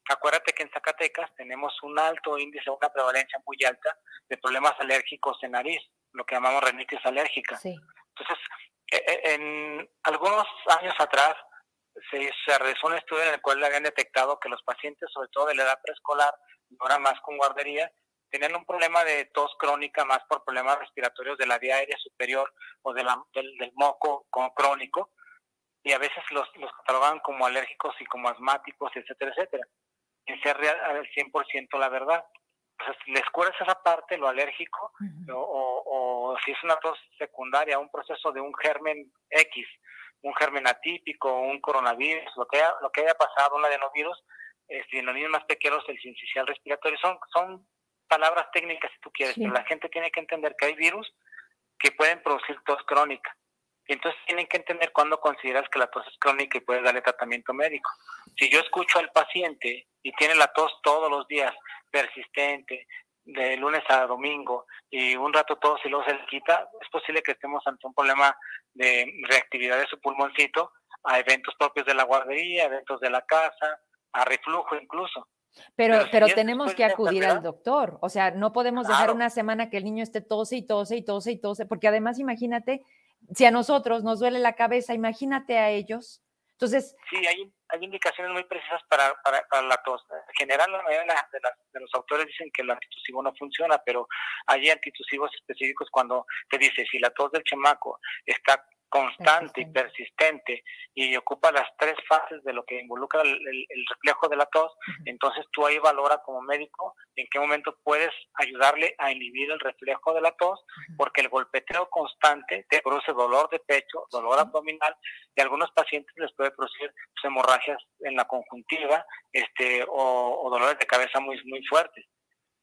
acuérdate que en Zacatecas tenemos un alto índice, una prevalencia muy alta de problemas alérgicos en nariz, lo que llamamos rinitis alérgica. Entonces, e, e, en algunos años atrás se, realizó un estudio en el cual habían detectado que los pacientes, sobre todo de la edad preescolar, ahora más con guardería, tenían un problema de tos crónica más por problemas respiratorios de la vía aérea superior o de la, del, moco como crónico, y a veces los, los catalogaban como alérgicos y como asmáticos, etcétera, etcétera. En ser real al 100% la verdad. Entonces, les curas esa parte, lo alérgico, o, o, si es una tos secundaria, un proceso de un germen X, un germen atípico, un coronavirus, lo que haya, lo que haya pasado, un adenovirus, este, en los niños más pequeños el sincicial respiratorio, son, son palabras técnicas si tú quieres, pero la gente tiene que entender que hay virus que pueden producir tos crónica. Y entonces tienen que entender cuándo consideras que la tos es crónica y puedes darle tratamiento médico. Si yo escucho al paciente y tiene la tos todos los días, persistente, de lunes a domingo, y un rato tos y luego se le quita, es posible que estemos ante un problema de reactividad de su pulmoncito a eventos propios de la guardería, eventos de la casa, a reflujo incluso. Pero, pero, tenemos que acudir al doctor. O sea, no podemos dejar una semana que el niño esté tose y tose y tose y tose, porque además imagínate, si a nosotros nos duele la cabeza, imagínate a ellos. Entonces. Sí, hay, hay indicaciones muy precisas para, para, para la tos. En general, la mayoría de, de, los autores dicen que el antitusivo no funciona, pero hay antitusivos específicos cuando te dice si la tos del chamaco está constante y persistente y ocupa las tres fases de lo que involucra el, reflejo de la tos, entonces tú ahí valora como médico en qué momento puedes ayudarle a inhibir el reflejo de la tos, porque el golpeteo constante te produce dolor de pecho, dolor abdominal, y a algunos pacientes les puede producir pues, hemorragias en la conjuntiva este, o, dolores de cabeza muy, muy fuertes.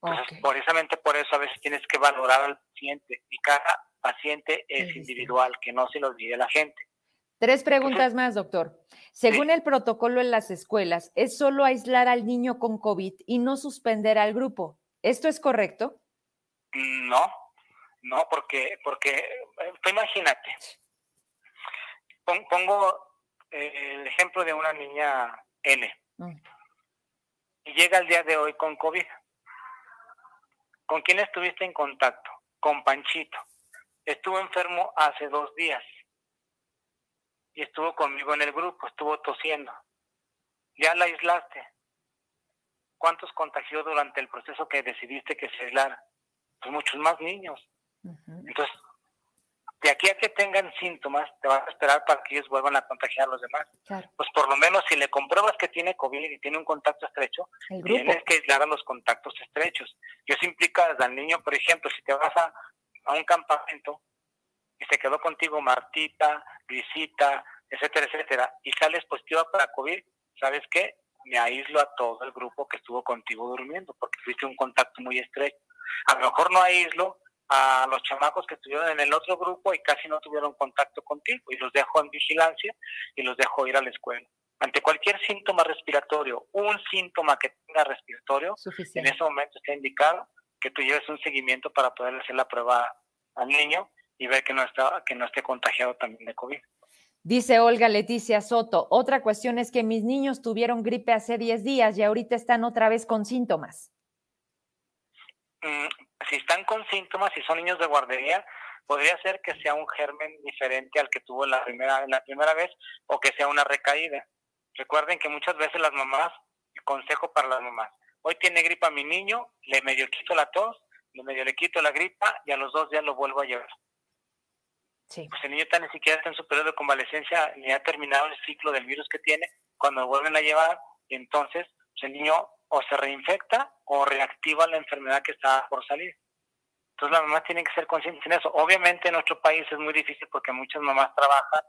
Entonces, precisamente por eso a veces tienes que valorar al paciente y cada paciente es individual, que no se lo olvide la gente. Tres preguntas más, doctor. Según el protocolo en las escuelas, es solo aislar al niño con COVID y no suspender al grupo. ¿Esto es correcto? No, no, porque, porque imagínate, pongo eh, el ejemplo de una niña N. Mm. Y llega el día de hoy con COVID. ¿Con quién estuviste en contacto? Con Panchito. Estuvo enfermo hace dos días y estuvo conmigo en el grupo, estuvo tosiendo. Ya la aislaste. ¿Cuántos contagió durante el proceso que decidiste que se aislara? Pues muchos más niños. Entonces, de aquí a que tengan síntomas, te vas a esperar para que ellos vuelvan a contagiar a los demás. Pues por lo menos si le compruebas que tiene COVID y tiene un contacto estrecho, tienes que aislar a los contactos estrechos. Y eso implica desde al niño, por ejemplo, si te vas a a un campamento y se quedó contigo Martita, Luisita, etcétera, etcétera, y sales positiva para COVID, ¿sabes qué? Me aíslo a todo el grupo que estuvo contigo durmiendo, porque fuiste un contacto muy estrecho. A lo mejor no aíslo a los chamacos que estuvieron en el otro grupo y casi no tuvieron contacto contigo, y los dejo en vigilancia y los dejo ir a la escuela. Ante cualquier síntoma respiratorio, un síntoma que tenga respiratorio, en ese momento está indicado que tú lleves un seguimiento para poder hacer la prueba al niño y ver que no, está, que no esté contagiado también de COVID. Dice Olga Leticia Soto, otra cuestión es que mis niños tuvieron gripe hace 10 días y ahorita están otra vez con síntomas. Mm, si están con síntomas, si son niños de guardería, podría ser que sea un germen diferente al que tuvo la primera, la primera vez o que sea una recaída. Recuerden que muchas veces las mamás, consejo para las mamás, hoy tiene gripa mi niño, le medio quito la tos, le medio le quito la gripa y a los dos días lo vuelvo a llevar. Sí. Pues el niño está ni siquiera está en su periodo de convalecencia ni ha terminado el ciclo del virus que tiene, cuando lo vuelven a llevar, y entonces pues, el niño o se reinfecta o reactiva la enfermedad que está por salir. Entonces las mamás tienen que ser conscientes en eso. Obviamente en nuestro país es muy difícil porque muchas mamás trabajan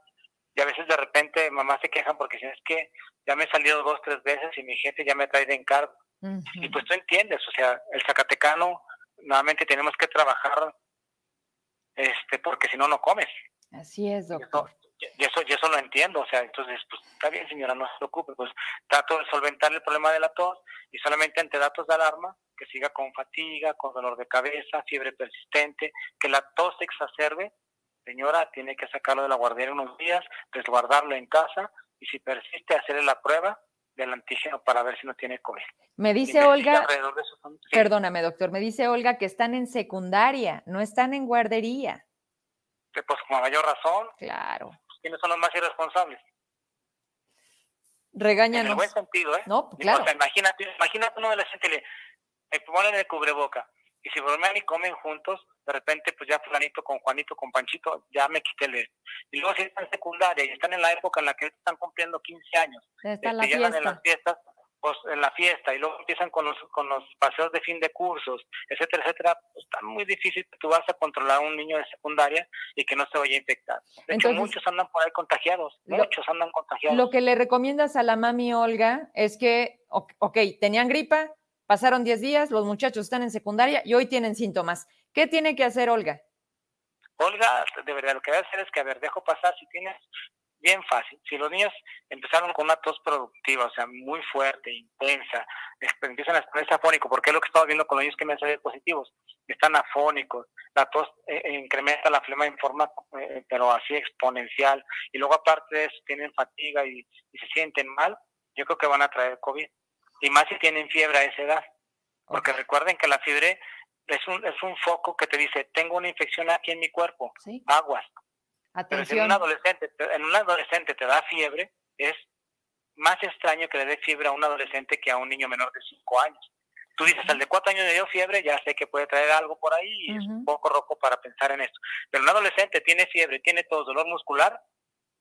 y a veces de repente mamás se quejan porque si es que ya me he salido dos, tres veces y mi jefe ya me trae de encargo. Y pues tú entiendes, o sea, el Zacatecano, nuevamente tenemos que trabajar este porque si no, no comes. Así es, doctor. Y eso, y eso lo entiendo, o sea, entonces, pues está bien, señora, no se preocupe, pues trato de solventar el problema de la tos y solamente ante datos de alarma, que siga con fatiga, con dolor de cabeza, fiebre persistente, que la tos se exacerbe, señora, tiene que sacarlo de la guardería unos días, resguardarlo en casa y si persiste, hacerle la prueba del antígeno para ver si no tiene COVID. Me dice Olga, perdóname doctor, me dice Olga que están en secundaria, no están en guardería. Pues con mayor razón. Claro. ¿Quiénes son los más irresponsables? Regáñanos. En el buen sentido, ¿eh? No, claro. O sea, imagínate, imagínate uno de la gente le, le ponen el cubreboca y si bromean y comen juntos, de repente pues ya fulanito con Juanito, con Panchito, ya me quité el Y luego si están en secundaria y están en la época en la que están cumpliendo 15 años, este, llegan en las fiestas, pues en la fiesta y luego empiezan con los con los paseos de fin de cursos, etcétera, etcétera, pues está muy difícil que tú vas a controlar a un niño de secundaria y que no se vaya a infectar. De hecho, muchos andan por ahí contagiados, muchos andan contagiados. Lo que le recomiendas a la mami Olga es que, ok, tenían gripa, Pasaron 10 días, los muchachos están en secundaria y hoy tienen síntomas. ¿Qué tiene que hacer Olga? Olga, de verdad, lo que debe hacer es que, a ver, dejo pasar si tienes bien fácil. Si los niños empezaron con una tos productiva, o sea, muy fuerte, intensa, empiezan a ponerse afónicos, porque es lo que estamos viendo con los niños que me han salido positivos, están afónicos, la tos eh, eh, incrementa la flema en forma, eh, pero así exponencial, y luego aparte de eso tienen fatiga y se sienten mal, yo creo que van a traer COVID y más si tienen fiebre a esa edad. Porque recuerden que la fiebre es un, es un foco que te dice, tengo una infección aquí en mi cuerpo, aguas. Pero si en un, adolescente, en un adolescente te da fiebre, es más extraño que le dé fiebre a un adolescente que a un niño menor de 5 años. Tú dices, al de 4 años le dio fiebre, ya sé que puede traer algo por ahí y es un poco rojo para pensar en esto. Pero un adolescente tiene fiebre, tiene todo dolor muscular,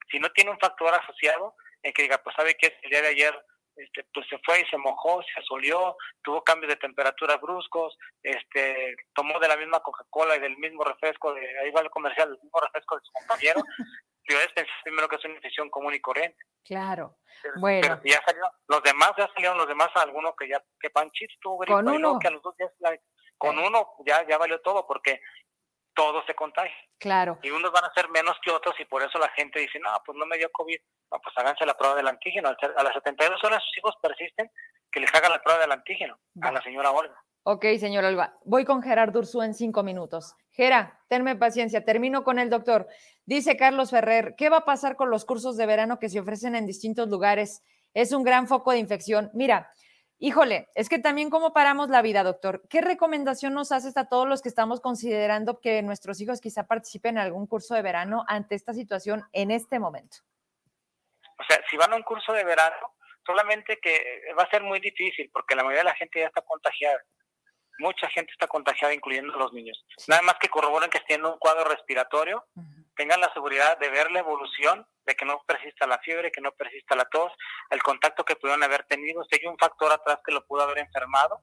si no tiene un factor asociado, en que diga, pues sabe que el día de ayer este, pues se fue y se mojó, se asolió, tuvo cambios de temperatura bruscos, este, tomó de la misma Coca-Cola y del mismo refresco, de, ahí va el comercial, del mismo refresco de su compañero, [LAUGHS] yo pensé primero que es una infección común y corriente. Claro, bueno. ya salió, los demás ya salieron, los demás, algunos que ya, que Panchito tuvo con uno, que a los dos días, con uno ya, ya valió todo, porque todo se contagia. Claro. Y unos van a ser menos que otros y por eso la gente dice, no, pues no me dio COVID. No, pues háganse la prueba del antígeno. A las 72 horas sus hijos persisten, que les hagan la prueba del antígeno a la señora Olga. Ok, señora Olga. Voy con Gerardo Ursú en cinco minutos. Gera, tenme paciencia. Termino con el doctor. Dice Carlos Ferrer, ¿qué va a pasar con los cursos de verano que se ofrecen en distintos lugares? Es un gran foco de infección. Mira, Híjole, es que también cómo paramos la vida, doctor. ¿Qué recomendación nos haces a todos los que estamos considerando que nuestros hijos quizá participen en algún curso de verano ante esta situación en este momento? O sea, si van a un curso de verano, solamente que va a ser muy difícil porque la mayoría de la gente ya está contagiada. Mucha gente está contagiada, incluyendo los niños. Nada más que corroboren que estén en un cuadro respiratorio, tengan la seguridad de ver la evolución, de que no persista la fiebre, que no persista la tos, el contacto que pudieron haber tenido, si hay un factor atrás que lo pudo haber enfermado,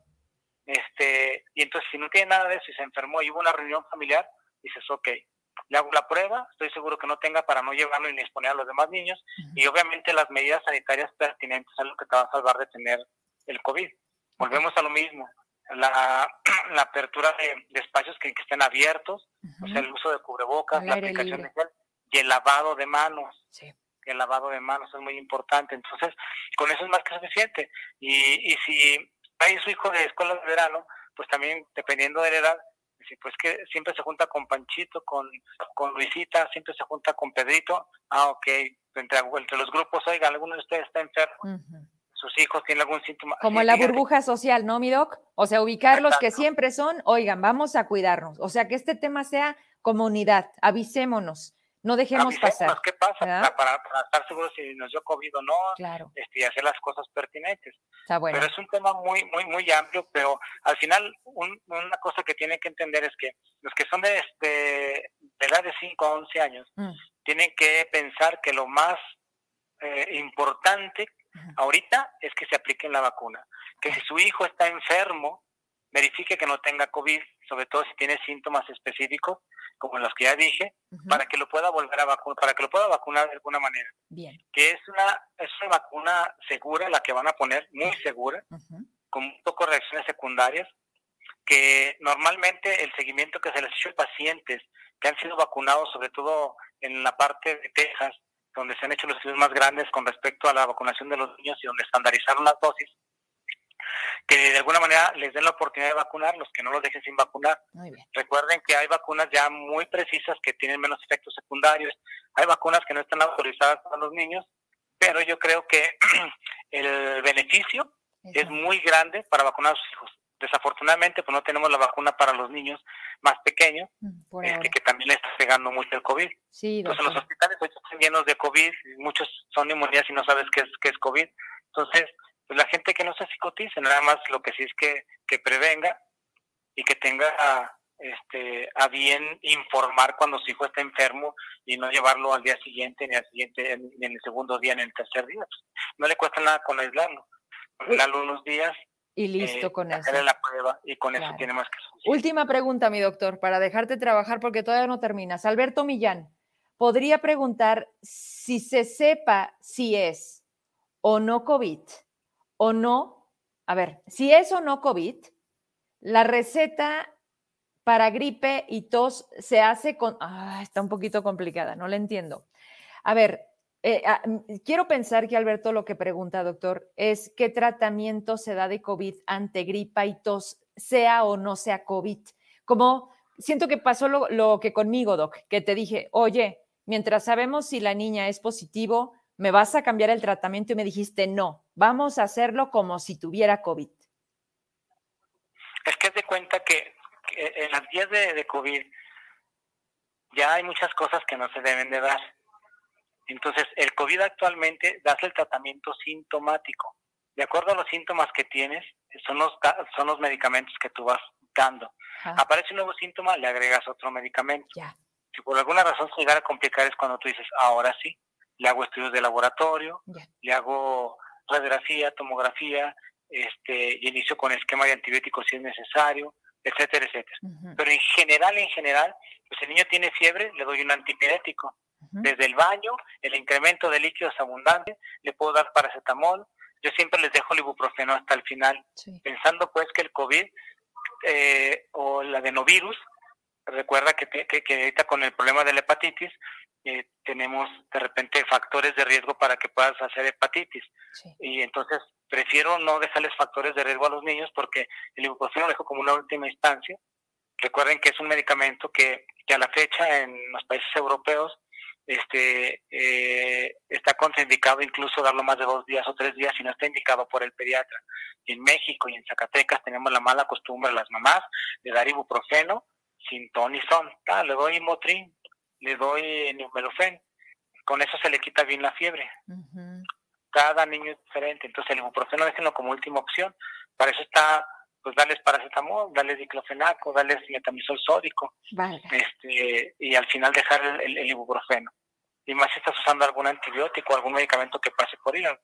este, y entonces si no tiene nada de eso y se enfermó y hubo una reunión familiar, dices, ok, le hago la prueba, estoy seguro que no tenga para no llevarlo ni exponer a los demás niños, y obviamente las medidas sanitarias pertinentes son lo que te va a salvar de tener el COVID. Volvemos a lo mismo, la, [CLEARS THROAT] la apertura de, espacios que, estén abiertos, o sea, el uso de cubrebocas, la aplicación de gel y el lavado de manos. Sí. El lavado de manos es muy importante. Entonces, con eso es más que suficiente. Y, y si hay su hijo de escuela de verano, pues también, dependiendo de la edad, pues que siempre se junta con Panchito, con, con Luisita, siempre se junta con Pedrito. Ah, ok. Entre, entre los grupos, oiga, alguno de ustedes está enfermo sus hijos tienen algún síntoma. Como la burbuja social, ¿no, mi doc? O sea, ubicar los que siempre son, oigan, vamos a cuidarnos. O sea, que este tema sea comunidad, avisémonos. No dejemos pasar. ¿Qué pasa? Para, estar seguros si nos dio COVID o no. Claro. Este, y hacer las cosas pertinentes. Está bueno. Pero es un tema muy, muy, muy amplio, pero al final una cosa que tienen que entender es que los que son de, este, de edad de 5 a 11 años mm. tienen que pensar que lo más eh, importante ahorita es que se apliquen la vacuna. Que si su hijo está enfermo, verifique que no tenga COVID, sobre todo si tiene síntomas específicos, como los que ya dije, para que lo pueda volver a vacunar, para que lo pueda vacunar de alguna manera. Bien. Que es una, es una vacuna segura, la que van a poner, muy segura, con muy pocas reacciones secundarias, que normalmente el seguimiento que se les ha hecho a pacientes que han sido vacunados, sobre todo en la parte de Texas, donde se han hecho los estudios más grandes con respecto a la vacunación de los niños y donde estandarizaron las dosis, que de alguna manera les den la oportunidad de vacunar, los que no los dejen sin vacunar. Recuerden que hay vacunas ya muy precisas que tienen menos efectos secundarios, hay vacunas que no están autorizadas para los niños, pero yo creo que [CLEARS THROAT] el beneficio es muy grande para vacunar a sus hijos. Desafortunadamente, pues no tenemos la vacuna para los niños más pequeños, este, que también le está pegando mucho el COVID. Sí, Entonces, los hospitales hoy están llenos de COVID, muchos son inmunidades y no sabes qué es, qué es COVID. Entonces, pues la gente que no se psicotice, nada más lo que sí es que, que prevenga y que tenga este, a bien informar cuando su hijo está enfermo y no llevarlo al día siguiente, ni al siguiente, ni en el segundo día, ni en el tercer día. Pues, no le cuesta nada con aislarlo. Aislarlo unos días. Y listo eh, con eso. la prueba y con eso tiene más que suficiente. Última pregunta, mi doctor, para dejarte trabajar porque todavía no terminas. Alberto Millán, ¿podría preguntar si se sepa si es o no COVID? o no, a ver, si es o no COVID, la receta para gripe y tos se hace con, ah, está un poquito complicada, no la entiendo. A ver, eh, ah, quiero pensar que Alberto lo que pregunta, doctor, es qué tratamiento se da de COVID ante gripa y tos, sea o no sea COVID. Como siento que pasó lo, que conmigo, doc, que te dije, oye, mientras sabemos si la niña es positivo, ¿me vas a cambiar el tratamiento? Y me dijiste, no, vamos a hacerlo como si tuviera COVID. Es que de cuenta que, en las días de, COVID ya hay muchas cosas que no se deben de dar. Entonces, el COVID actualmente das el tratamiento sintomático. De acuerdo a los síntomas que tienes, son los, son los medicamentos que tú vas dando. Aparece un nuevo síntoma, le agregas otro medicamento. Si por alguna razón se llegara a complicar es cuando tú dices, ahora sí, le hago estudios de laboratorio, le hago radiografía, tomografía, este, y inicio con esquema de antibióticos si es necesario, etcétera, etcétera. Pero en general, en general, pues el niño tiene fiebre, le doy un antipirético. Desde el baño, el incremento de líquidos abundantes, le puedo dar paracetamol. Yo siempre les dejo el ibuprofeno hasta el final, pensando pues que el COVID eh, o el adenovirus, recuerda que, que, que ahorita con el problema de la hepatitis, eh, tenemos de repente factores de riesgo para que puedas hacer hepatitis. Y entonces prefiero no dejarles factores de riesgo a los niños porque el ibuprofeno lo dejo como una última instancia. Recuerden que es un medicamento que, que a la fecha en los países europeos este eh, está contraindicado incluso darlo más de dos días o tres días si no está indicado por el pediatra. En México y en Zacatecas tenemos la mala costumbre las mamás de dar ibuprofeno sin ton y son. Ah, le doy Motrin, le doy Numelofen. Con eso se le quita bien la fiebre. Cada niño es diferente. Entonces el ibuprofeno déjenlo como última opción. Para eso está, pues darles paracetamol, darles diclofenaco, darles metamisol sódico. Este, y al final dejar el, ibuprofeno. Y más si estás usando algún antibiótico, algún medicamento que pase por hígado.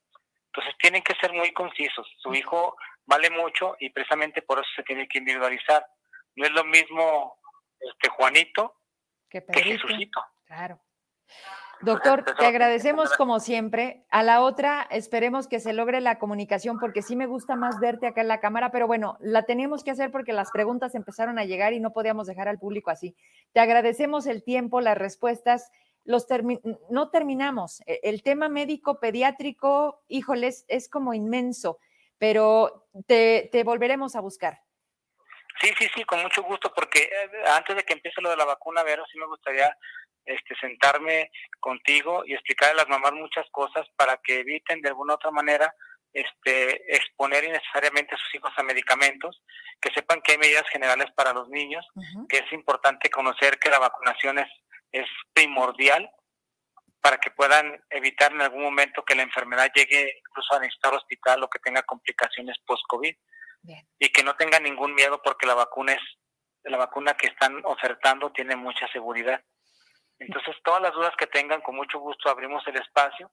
Entonces tienen que ser muy concisos. Su hijo vale mucho y precisamente por eso se tiene que individualizar. No es lo mismo este Juanito que Jesucito. Claro. Doctor, te agradecemos como siempre. A la otra, esperemos que se logre la comunicación porque sí me gusta más verte acá en la cámara, pero bueno, la tenemos que hacer porque las preguntas empezaron a llegar y no podíamos dejar al público así. Te agradecemos el tiempo, las respuestas. Los no terminamos. E, el tema médico pediátrico, híjoles, es como inmenso, pero te, te volveremos a buscar. Sí, sí, sí, con mucho gusto, porque eh, antes de que empiece lo de la vacuna, Vero, sí me gustaría este, sentarme contigo y explicar a las mamás muchas cosas para que eviten de alguna otra manera este, exponer innecesariamente a sus hijos a medicamentos, que sepan que hay medidas generales para los niños, que es importante conocer que la vacunación es es primordial para que puedan evitar en algún momento que la enfermedad llegue incluso a necesitar hospital o que tenga complicaciones post-COVID. Y que no tengan ningún miedo porque la vacuna es la vacuna que están ofertando tiene mucha seguridad. Entonces, todas las dudas que tengan, con mucho gusto abrimos el espacio.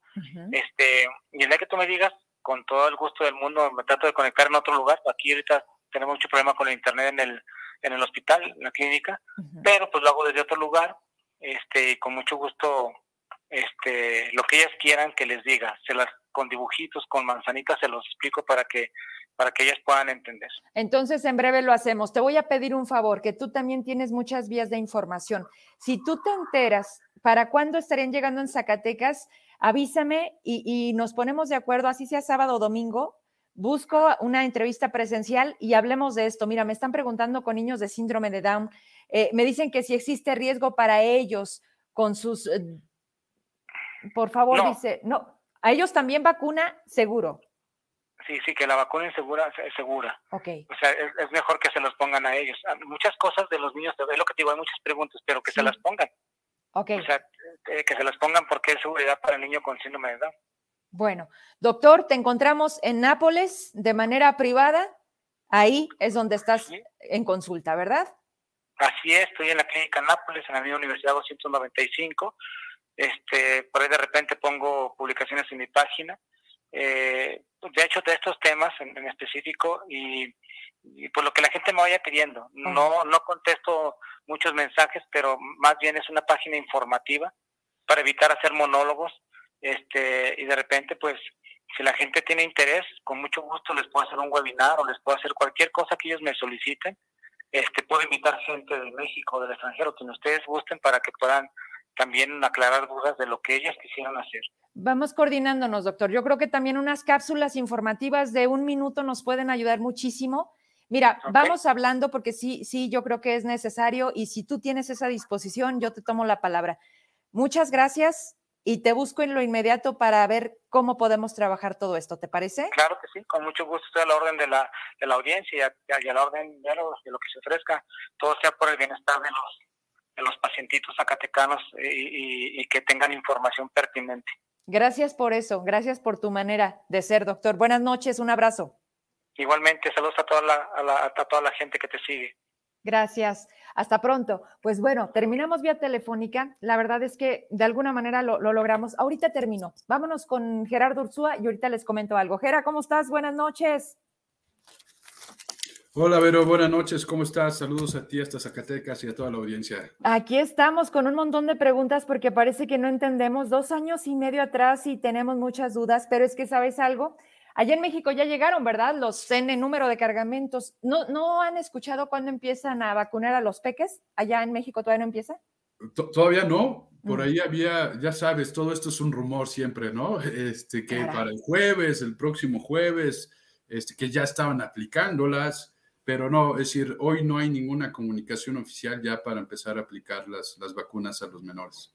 este Y el día que tú me digas, con todo el gusto del mundo, me trato de conectar en otro lugar. Aquí ahorita tenemos mucho problema con el internet en el, en el hospital, en la clínica, pero pues lo hago desde otro lugar, este, y con mucho gusto, este, lo que ellas quieran que les diga, se las con dibujitos, con manzanitas, se los explico para que para que ellas puedan entender. Entonces, en breve lo hacemos. Te voy a pedir un favor, que tú también tienes muchas vías de información. Si tú te enteras para cuándo estarían llegando en Zacatecas, avísame y, nos ponemos de acuerdo, así sea sábado o domingo. Busco una entrevista presencial y hablemos de esto. Mira, me están preguntando con niños de síndrome de Down. Eh, me dicen que si existe riesgo para ellos con sus... Eh, por favor, dice, no, a ellos también vacuna, seguro. Sí, sí, que la vacuna es segura. Es segura. Okay. O sea, es, mejor que se los pongan a ellos. Ah, muchas cosas de los niños, es lo que te digo, hay muchas preguntas, pero que se las pongan. Okay. O sea, eh, que se las pongan porque es seguridad para el niño con síndrome de Down. Bueno, doctor, te encontramos en Nápoles de manera privada. Ahí es donde estás en consulta, ¿verdad? Así es, estoy en la clínica Nápoles, en la misma Universidad 295. Este, por ahí de repente pongo publicaciones en mi página eh, de hecho, de estos temas en, específico y, por lo que la gente me vaya pidiendo. No, no contesto muchos mensajes, pero más bien es una página informativa para evitar hacer monólogos. Este, y de repente, pues, si la gente tiene interés, con mucho gusto les puedo hacer un webinar o les puedo hacer cualquier cosa que ellos me soliciten. Este, puedo invitar gente de México, del extranjero, quien ustedes gusten para que puedan también aclarar dudas de lo que ellas quisieran hacer. Vamos coordinándonos, doctor. Yo creo que también unas cápsulas informativas de un minuto nos pueden ayudar muchísimo. Mira, vamos hablando porque sí, sí, yo creo que es necesario y si tú tienes esa disposición, yo te tomo la palabra. Muchas gracias y te busco en lo inmediato para ver cómo podemos trabajar todo esto, ¿te parece? Claro que sí, con mucho gusto estoy a la orden de la, de la audiencia y a, la orden de lo, de lo que se ofrezca, todo sea por el bienestar de los, de los pacientitos zacatecanos y, que tengan información pertinente. Gracias por eso, gracias por tu manera de ser, doctor. Buenas noches, un abrazo. Igualmente, saludos a toda la, a, toda la gente que te sigue. Gracias. Hasta pronto. Pues bueno, terminamos vía telefónica. La verdad es que de alguna manera lo, lo, logramos. Ahorita termino. Vámonos con Gerardo Ursúa y ahorita les comento algo. Gera, ¿cómo estás? Buenas noches. Hola, Vero, buenas noches, ¿cómo estás? Saludos a ti hasta Zacatecas y a toda la audiencia. Aquí estamos con un montón de preguntas porque parece que no entendemos. Dos años y medio atrás y tenemos muchas dudas, pero es que, ¿sabes algo? Allá en México ya llegaron, ¿verdad? Los N número de cargamentos. ¿No, ¿No han escuchado cuándo empiezan a vacunar a los peques? ¿Allá en México todavía no empieza? Todavía no. Por ahí había, ya sabes, todo esto es un rumor siempre, ¿no? [LAUGHS] Este, que para el jueves, el próximo jueves, este, que ya estaban aplicándolas pero no, es decir, hoy no hay ninguna comunicación oficial ya para empezar a aplicar las, las vacunas a los menores.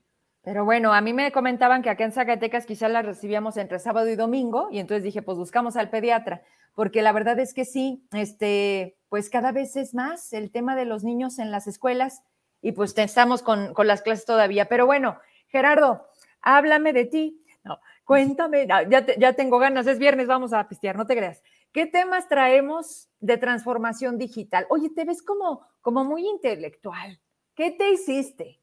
Pero bueno, a mí me comentaban que acá en Zacatecas quizás las recibíamos entre sábado y domingo, y entonces dije, pues buscamos al pediatra, porque la verdad es que sí, este, pues cada vez es más el tema de los niños en las escuelas, y pues estamos con, con las clases todavía. Pero bueno, Gerardo, háblame de ti. No, cuéntame, ya, ya tengo ganas, es viernes, vamos a pistear, no te creas. ¿Qué temas traemos de transformación digital? Oye, te ves como, como muy intelectual. ¿Qué te hiciste?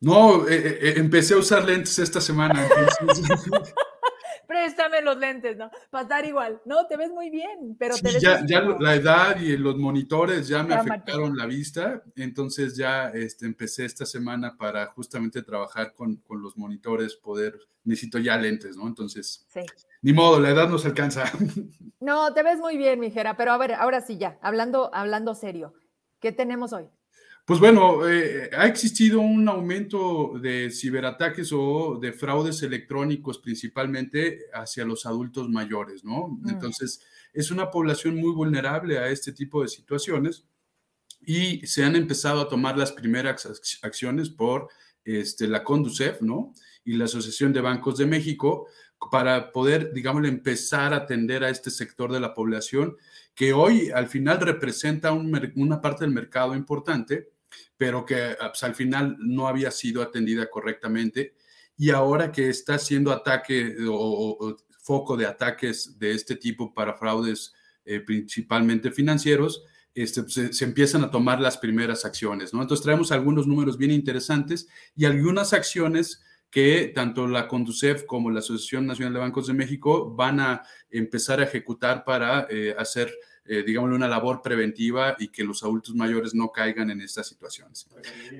No, eh, eh, eh, empecé a usar lentes esta semana. [LAUGHS] Préstame los lentes, ¿no? Para estar igual. No, te ves muy bien, pero te ves ya, ya la edad y los monitores ya me afectaron la vista, entonces ya este, empecé esta semana para justamente trabajar con, con, los monitores, poder, necesito ya lentes, ¿no? Entonces, sí. ni modo, la edad nos alcanza. No, te ves muy bien, mijera, pero a ver, ahora sí ya, hablando, hablando serio, ¿qué tenemos hoy? Pues bueno, eh, ha existido un aumento de ciberataques o de fraudes electrónicos principalmente hacia los adultos mayores, ¿no? Mm. Entonces, es una población muy vulnerable a este tipo de situaciones y se han empezado a tomar las primeras acciones por este, la Conducef, ¿no? Y la Asociación de Bancos de México para poder, digamos, empezar a atender a este sector de la población que hoy al final representa una parte del mercado importante pero que pues, al final no había sido atendida correctamente. Y ahora que está siendo ataque o, foco de ataques de este tipo para fraudes eh, principalmente financieros, este, pues, se, empiezan a tomar las primeras acciones, ¿no? Entonces traemos algunos números bien interesantes y algunas acciones que tanto la Conducef como la Asociación Nacional de Bancos de México van a empezar a ejecutar para eh, hacer, eh, digamos, una labor preventiva y que los adultos mayores no caigan en estas situaciones.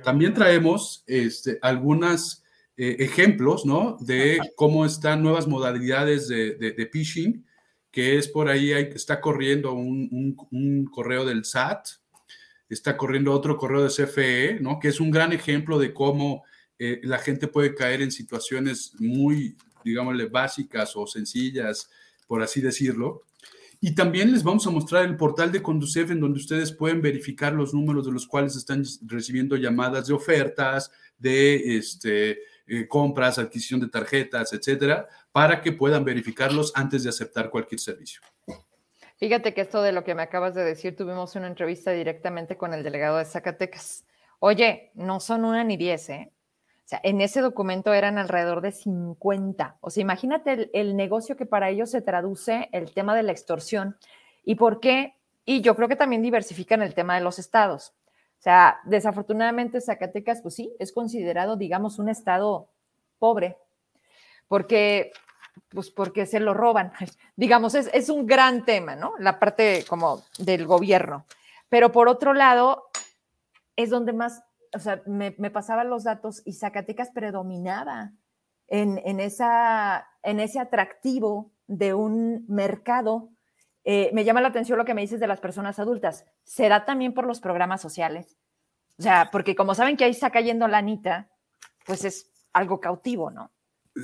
También traemos este, algunos eh, ejemplos, ¿no? De cómo están nuevas modalidades de, de, phishing, que es por ahí, hay, está corriendo un, un correo del SAT, está corriendo otro correo de CFE, ¿no? Que es un gran ejemplo de cómo eh, la gente puede caer en situaciones muy, digámosle, básicas o sencillas, por así decirlo. Y también les vamos a mostrar el portal de Conducef en donde ustedes pueden verificar los números de los cuales están recibiendo llamadas de ofertas, de este, eh, compras, adquisición de tarjetas, etcétera, para que puedan verificarlos antes de aceptar cualquier servicio. Fíjate que esto de lo que me acabas de decir, tuvimos una entrevista directamente con el delegado de Zacatecas. Oye, no son una ni diez, ¿eh? En ese documento eran alrededor de 50. O sea, imagínate el, negocio que para ellos se traduce el tema de la extorsión y por qué. Y yo creo que también diversifican el tema de los estados. O sea, desafortunadamente Zacatecas, pues sí, es considerado, digamos, un estado pobre, porque, pues porque se lo roban. [LAUGHS] Digamos, es un gran tema, ¿no? La parte como del gobierno. Pero por otro lado, es donde más o sea, me, me pasaban los datos y Zacatecas predominaba en, en, esa, en ese atractivo de un mercado. Eh, me llama la atención lo que me dices de las personas adultas. ¿Será también por los programas sociales? O sea, porque como saben que ahí está cayendo la anita, pues es algo cautivo, ¿no?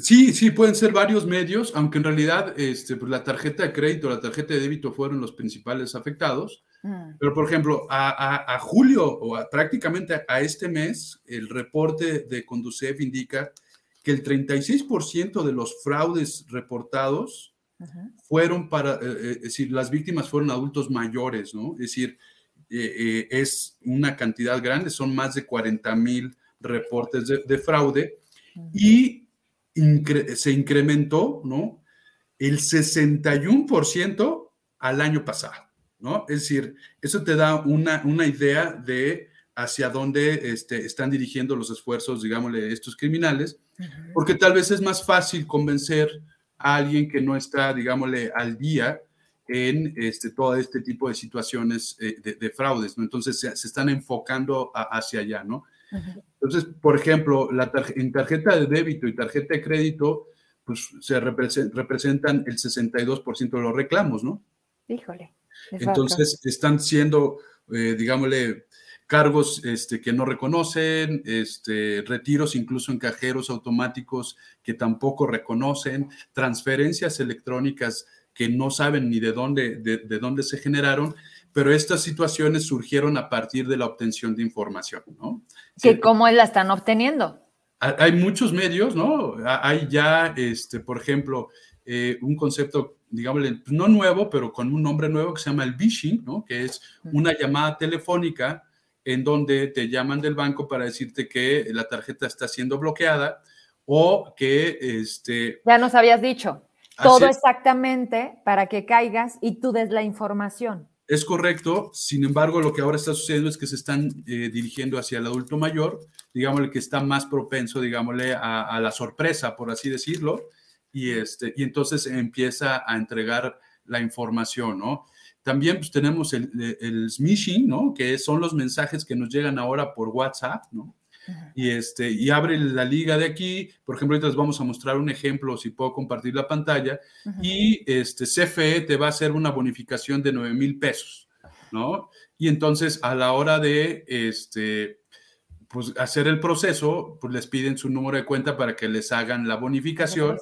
Sí, sí, pueden ser varios medios, aunque en realidad este, pues la tarjeta de crédito, la tarjeta de débito fueron los principales afectados. Mm. Pero, por ejemplo, a, julio o prácticamente a este mes, el reporte de Conducef indica que el 36% de los fraudes reportados fueron para, eh, eh, es decir, las víctimas fueron adultos mayores, ¿no? Es decir, eh, es una cantidad grande, son más de 40 mil reportes de, fraude y se incrementó, ¿no? El 61% al año pasado. ¿No? Es decir, eso te da una, una idea de hacia dónde este, están dirigiendo los esfuerzos, digámosle, estos criminales, porque tal vez es más fácil convencer a alguien que no está, digámosle, al día en este, todo este tipo de situaciones eh, de, fraudes, ¿no? Entonces se, están enfocando hacia allá, ¿no? Entonces, por ejemplo, la en tarjeta de débito y tarjeta de crédito, pues se representan el 62% de los reclamos, ¿no? Híjole. Entonces, están siendo, eh, digámosle, cargos este, que no reconocen, este, retiros incluso en cajeros automáticos que tampoco reconocen, transferencias electrónicas que no saben ni de dónde, de, dónde se generaron, pero estas situaciones surgieron a partir de la obtención de información, ¿no? Que cómo la están obteniendo. Hay muchos medios, ¿no? Hay ya, este, por ejemplo, eh, un concepto, digamos, no nuevo, pero con un nombre nuevo que se llama el phishing, ¿no? que es una llamada telefónica en donde te llaman del banco para decirte que la tarjeta está siendo bloqueada o que... Este, ya nos habías dicho. Todo exactamente para que caigas y tú des la información. Es correcto, sin embargo, lo que ahora está sucediendo es que se están eh, dirigiendo hacia el adulto mayor, digámosle que está más propenso, digámosle, a, a la sorpresa, por así decirlo, y, este, y entonces empieza a entregar la información, ¿no? También pues, tenemos el, el smishing, ¿no? Que son los mensajes que nos llegan ahora por WhatsApp, ¿no? Y, este, y abre la liga de aquí, por ejemplo, ahorita les vamos a mostrar un ejemplo, si puedo compartir la pantalla, y este, CFE te va a hacer una bonificación de 9 mil pesos, ¿no? Y entonces a la hora de este, pues, hacer el proceso, pues les piden su número de cuenta para que les hagan la bonificación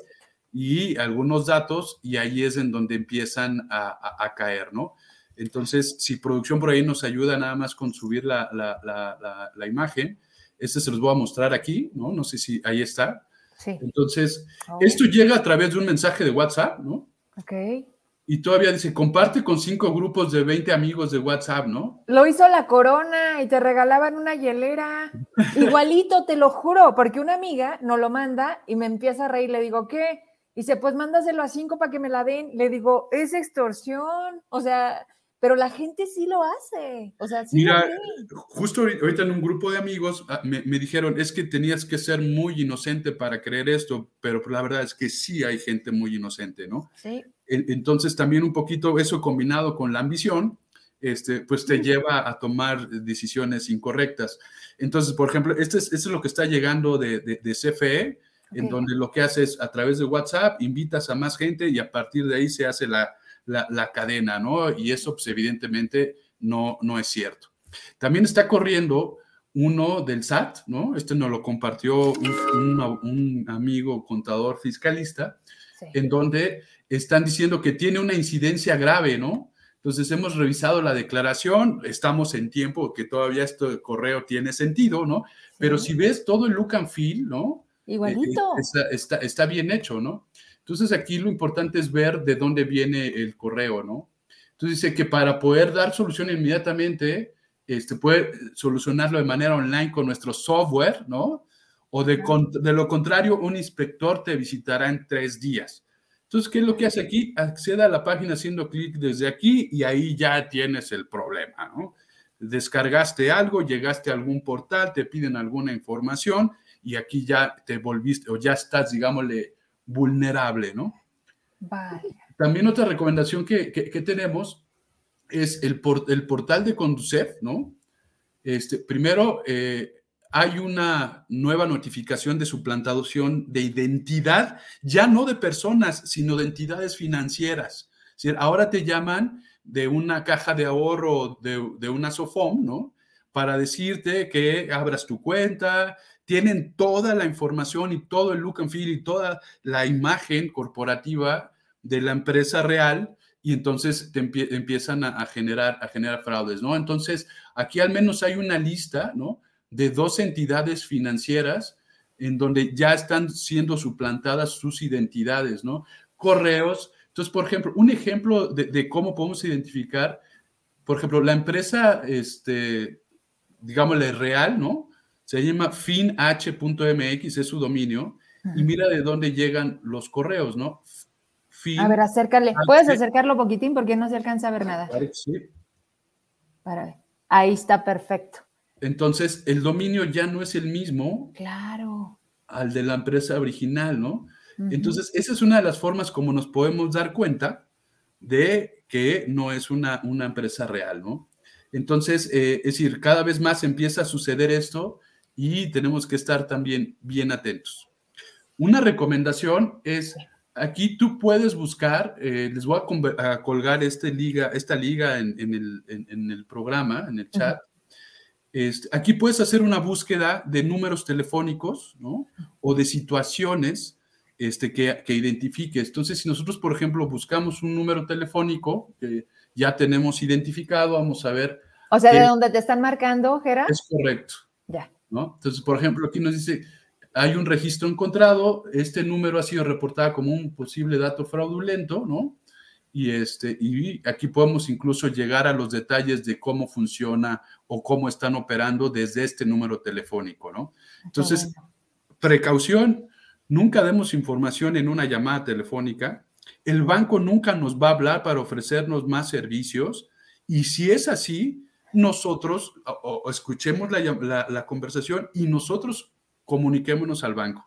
y algunos datos y ahí es en donde empiezan a, caer, ¿no? Entonces, si producción por ahí nos ayuda nada más con subir la, la, imagen, este se los voy a mostrar aquí, ¿no? No sé si ahí está. Sí. Entonces, esto llega a través de un mensaje de WhatsApp, ¿no? Ok. Y todavía dice, comparte con cinco grupos de 20 amigos de WhatsApp, ¿no? Lo hizo la corona y te regalaban una hielera. [LAUGHS] Igualito, te lo juro, porque una amiga nos lo manda y me empieza a reír. Le digo, ¿qué? Dice, pues mándaselo a cinco para que me la den. Le digo, es extorsión. O sea, pero la gente sí lo hace. O sea, sí Mira, justo ahorita en un grupo de amigos ah, me, dijeron, es que tenías que ser muy inocente para creer esto, pero la verdad es que sí hay gente muy inocente, ¿no? Sí. Entonces también un poquito eso combinado con la ambición, este, pues te lleva a tomar decisiones incorrectas. Entonces, por ejemplo, este es, es lo que está llegando de, de, CFE, en donde lo que haces a través de WhatsApp, invitas a más gente y a partir de ahí se hace la, la, cadena, ¿no? Y eso, pues evidentemente, no, no es cierto. También está corriendo uno del SAT, ¿no? Este nos lo compartió un, amigo contador fiscalista, en donde están diciendo que tiene una incidencia grave, ¿no? Entonces hemos revisado la declaración, estamos en tiempo que todavía este correo tiene sentido, ¿no? Pero si ves todo el look and feel, ¿no? Igualito. Eh, está, está, bien hecho, ¿no? Entonces aquí lo importante es ver de dónde viene el correo, ¿no? Entonces dice que para poder dar solución inmediatamente, este, puede solucionarlo de manera online con nuestro software, ¿no? O de, de lo contrario, un inspector te visitará en tres días. Entonces, ¿qué es lo que hace aquí? Acceda a la página haciendo clic desde aquí y ahí ya tienes el problema, ¿no? Descargaste algo, llegaste a algún portal, te piden alguna información y aquí ya te volviste o ya estás, digámosle, vulnerable, ¿no? También otra recomendación que, tenemos es el, el, portal de Conducef, ¿no? Este, primero, eh, hay una nueva notificación de suplantación de identidad, ya no de personas, sino de entidades financieras. ahora te llaman de una caja de ahorro de, de una SOFOM, ¿no? Para decirte que abras tu cuenta, tienen toda la información y todo el look and feel y toda la imagen corporativa de la empresa real y entonces te empiezan a, generar, a generar fraudes, ¿no? Entonces, aquí al menos hay una lista, ¿no? De dos entidades financieras en donde ya están siendo suplantadas sus identidades, ¿no? Correos. Entonces, por ejemplo, un ejemplo de, de cómo podemos identificar, por ejemplo, la empresa, este, digámosle, real, ¿no? Se llama finh.mx, es su dominio, y mira de dónde llegan los correos, ¿no? a ver, acércale. ¿Puedes acercarlo poquitín porque no se alcanza a ver nada? Sí. Para ver. Ahí está perfecto. Entonces, el dominio ya no es el mismo. Claro. Al de la empresa original, ¿no? Entonces, esa es una de las formas como nos podemos dar cuenta de que no es una, una empresa real, ¿no? Entonces, eh, es decir, cada vez más empieza a suceder esto y tenemos que estar también bien atentos. Una recomendación es, aquí tú puedes buscar, eh, les voy a, colgar este liga, esta liga en, el, programa, en el chat. Este, aquí puedes hacer una búsqueda de números telefónicos, ¿no? O de situaciones este, que, que, identifiques. Entonces, si nosotros, por ejemplo, buscamos un número telefónico que ya tenemos identificado, vamos a ver. O sea, de dónde te están marcando, Gerard. Es correcto. Ya. Entonces, por ejemplo, aquí nos dice, hay un registro encontrado, este número ha sido reportado como un posible dato fraudulento, ¿no? Y, este, y aquí podemos incluso llegar a los detalles de cómo funciona o cómo están operando desde este número telefónico, ¿no? Entonces, precaución, nunca demos información en una llamada telefónica. El banco nunca nos va a hablar para ofrecernos más servicios. Y si es así, nosotros o, escuchemos la, conversación y nosotros comuniquémonos al banco.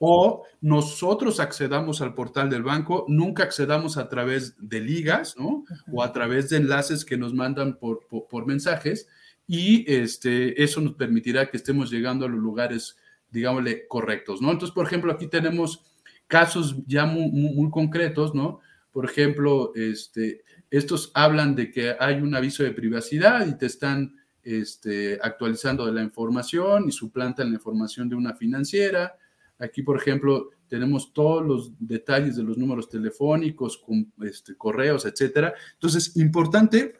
O nosotros accedamos al portal del banco, nunca accedamos a través de ligas, ¿no? O a través de enlaces que nos mandan por, por, mensajes y este, eso nos permitirá que estemos llegando a los lugares, digámosle, correctos, ¿no? Entonces, por ejemplo, aquí tenemos casos ya muy, muy concretos, ¿no? Por ejemplo, este, estos hablan de que hay un aviso de privacidad y te están este, actualizando la información y suplantan la información de una financiera. Aquí, por ejemplo, tenemos todos los detalles de los números telefónicos, este, correos, etcétera. Entonces, importante,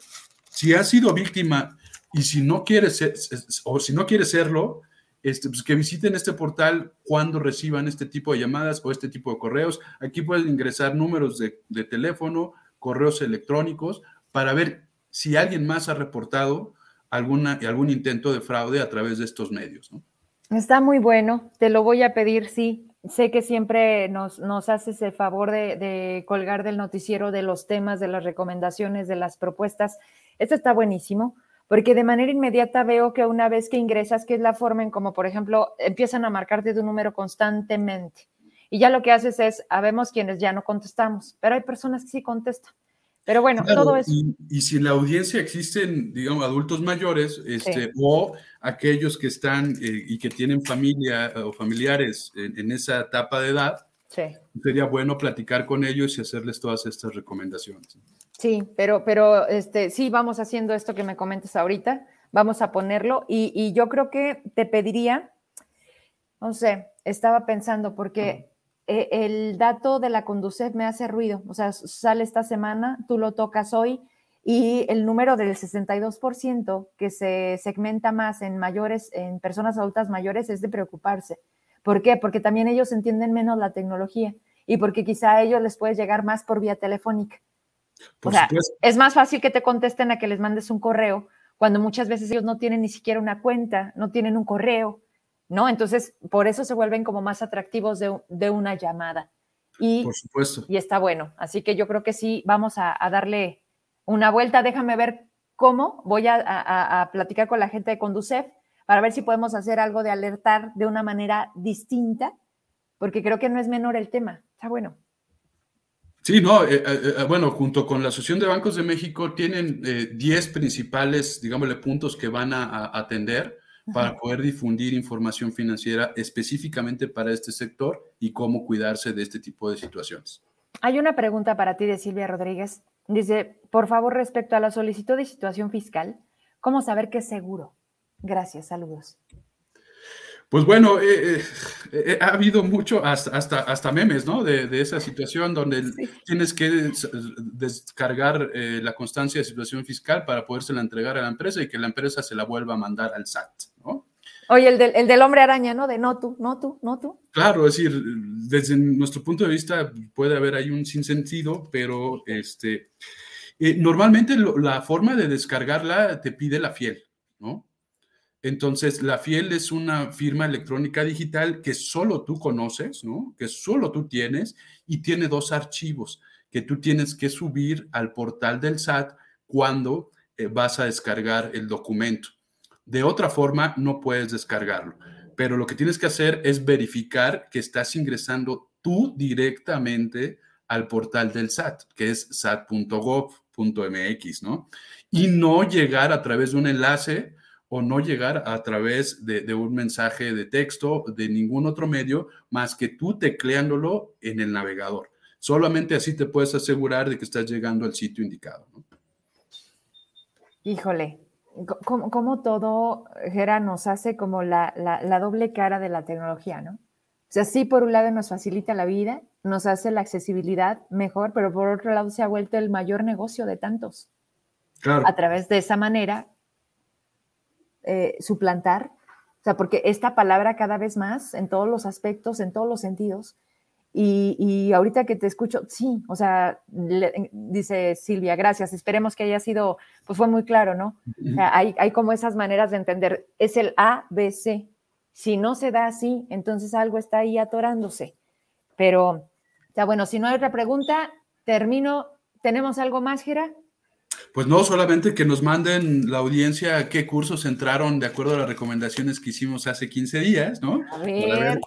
si has sido víctima y si no quieres ser, o si no quieres serlo, este, pues que visiten este portal cuando reciban este tipo de llamadas o este tipo de correos. Aquí pueden ingresar números de, de teléfono, correos electrónicos para ver si alguien más ha reportado alguna, algún intento de fraude a través de estos medios. Está muy bueno, te lo voy a pedir, sí. Sé que siempre nos, nos haces el favor de, de, colgar del noticiero de los temas, de las recomendaciones, de las propuestas. Esto está buenísimo, porque de manera inmediata veo que una vez que ingresas, que es la forma en como, por ejemplo, empiezan a marcarte un número constantemente. Y ya lo que haces es, habemos quienes ya no contestamos, pero hay personas que sí contestan. Pero bueno, todo eso. Y, si en la audiencia existen, digamos, adultos mayores este, o aquellos que están eh, y que tienen familia eh, o familiares en, esa etapa de edad, sería bueno platicar con ellos y hacerles todas estas recomendaciones. Sí, pero, pero este, sí, vamos haciendo esto que me comentas ahorita, vamos a ponerlo y, y yo creo que te pediría, no sé, estaba pensando, porque eh, el dato de la Conducef me hace ruido, o sea, sale esta semana, tú lo tocas hoy y el número del 62% que se segmenta más en mayores, en personas adultas mayores es de preocuparse. ¿Por qué? Porque también ellos entienden menos la tecnología y porque quizá a ellos les puede llegar más por vía telefónica. o sea, es más fácil que te contesten a que les mandes un correo cuando muchas veces ellos no tienen ni siquiera una cuenta, no tienen un correo, ¿no? Entonces, por eso se vuelven como más atractivos de, una llamada. Y, por supuesto. Y está bueno. Así que yo creo que sí, vamos a, darle una vuelta. Déjame ver cómo. Voy a, platicar con la gente de Conducef para ver si podemos hacer algo de alertar de una manera distinta, porque creo que no es menor el tema. Está bueno. Sí, no, eh, eh, eh, bueno, junto con la Asociación de Bancos de México tienen 10 principales, digámosle, puntos que van a atender para poder difundir información financiera específicamente para este sector y cómo cuidarse de este tipo de situaciones. Hay una pregunta para ti de Silvia Rodríguez. Dice, por favor, respecto a la solicitud de situación fiscal, ¿cómo saber que es seguro? Gracias, saludos. Pues bueno, eh, eh, eh, ha habido mucho, hasta, hasta, memes, ¿no? De, esa situación donde tienes que descargar la constancia de situación fiscal para podérsela entregar a la empresa y que la empresa se la vuelva a mandar al SAT. Oye, el del, el del hombre araña, ¿no? De no tú, no tú, no tú. Claro, es decir, desde nuestro punto de vista puede haber ahí un sinsentido, pero este, normalmente la forma de descargarla te pide la fiel, ¿no? Entonces, la Fiel es una firma electrónica digital que solo tú conoces, ¿no? Que solo tú tienes y tiene dos archivos que tú tienes que subir al portal del SAT cuando eh, vas a descargar el documento. De otra forma, no puedes descargarlo. Pero lo que tienes que hacer es verificar que estás ingresando tú directamente al portal del SAT, que es sat.gov.mx, ¿no? Y no llegar a través de un enlace o no llegar a través de, un mensaje de texto, de ningún otro medio, más que tú tecleándolo en el navegador. Solamente así te puedes asegurar de que estás llegando al sitio indicado. Híjole, como, todo, Gera, nos hace como la, la, doble cara de la tecnología, ¿no? O sea, sí, por un lado nos facilita la vida, nos hace la accesibilidad mejor, pero por otro lado se ha vuelto el mayor negocio de tantos. Claro. A través de esa manera eh, suplantar, o sea, porque esta palabra cada vez más en todos los aspectos, en todos los sentidos, y, ahorita que te escucho, sí, o sea, dice Silvia, gracias, esperemos que haya sido, pues fue muy claro, ¿no? O sea, hay, hay como esas maneras de entender, es el A, B, C. Si no se da así, entonces algo está ahí atorándose. Pero, ya bueno, si no hay otra pregunta, termino. ¿Tenemos algo más, Gera? Pues no, solamente que nos manden la audiencia qué cursos entraron de acuerdo a las recomendaciones que hicimos hace 15 días, ¿no? A ver.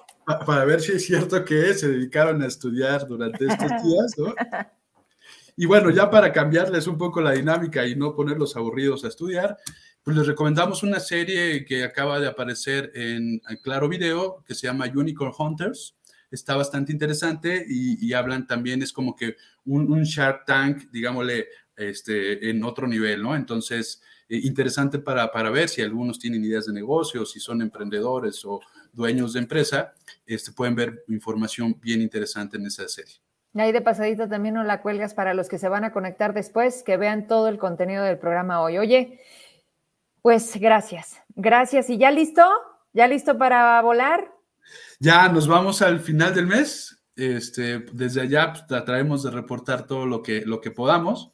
Para ver, si es cierto que se dedicaron a estudiar durante estos [LAUGHS] días, ¿no? Y bueno, ya para cambiarles un poco la dinámica y no ponerlos aburridos a estudiar, pues les recomendamos una serie que acaba de aparecer en, Claro Video que se llama Unicorn Hunters. Está bastante interesante y, hablan también, es como que un, un Shark Tank, digámosle, este, en otro nivel, ¿no? Entonces, eh, interesante para, para, ver si algunos tienen ideas de negocio, si son emprendedores o dueños de empresa, este, pueden ver información bien interesante en esa serie. Ahí de pasadito también no la cuelgas para los que se van a conectar después, que vean todo el contenido del programa hoy. Oye, pues gracias, gracias. ¿Y ya listo? ¿Ya listo para volar? Ya nos vamos al final del mes. este, desde allá pues, trataremos de reportar todo lo que, lo que podamos.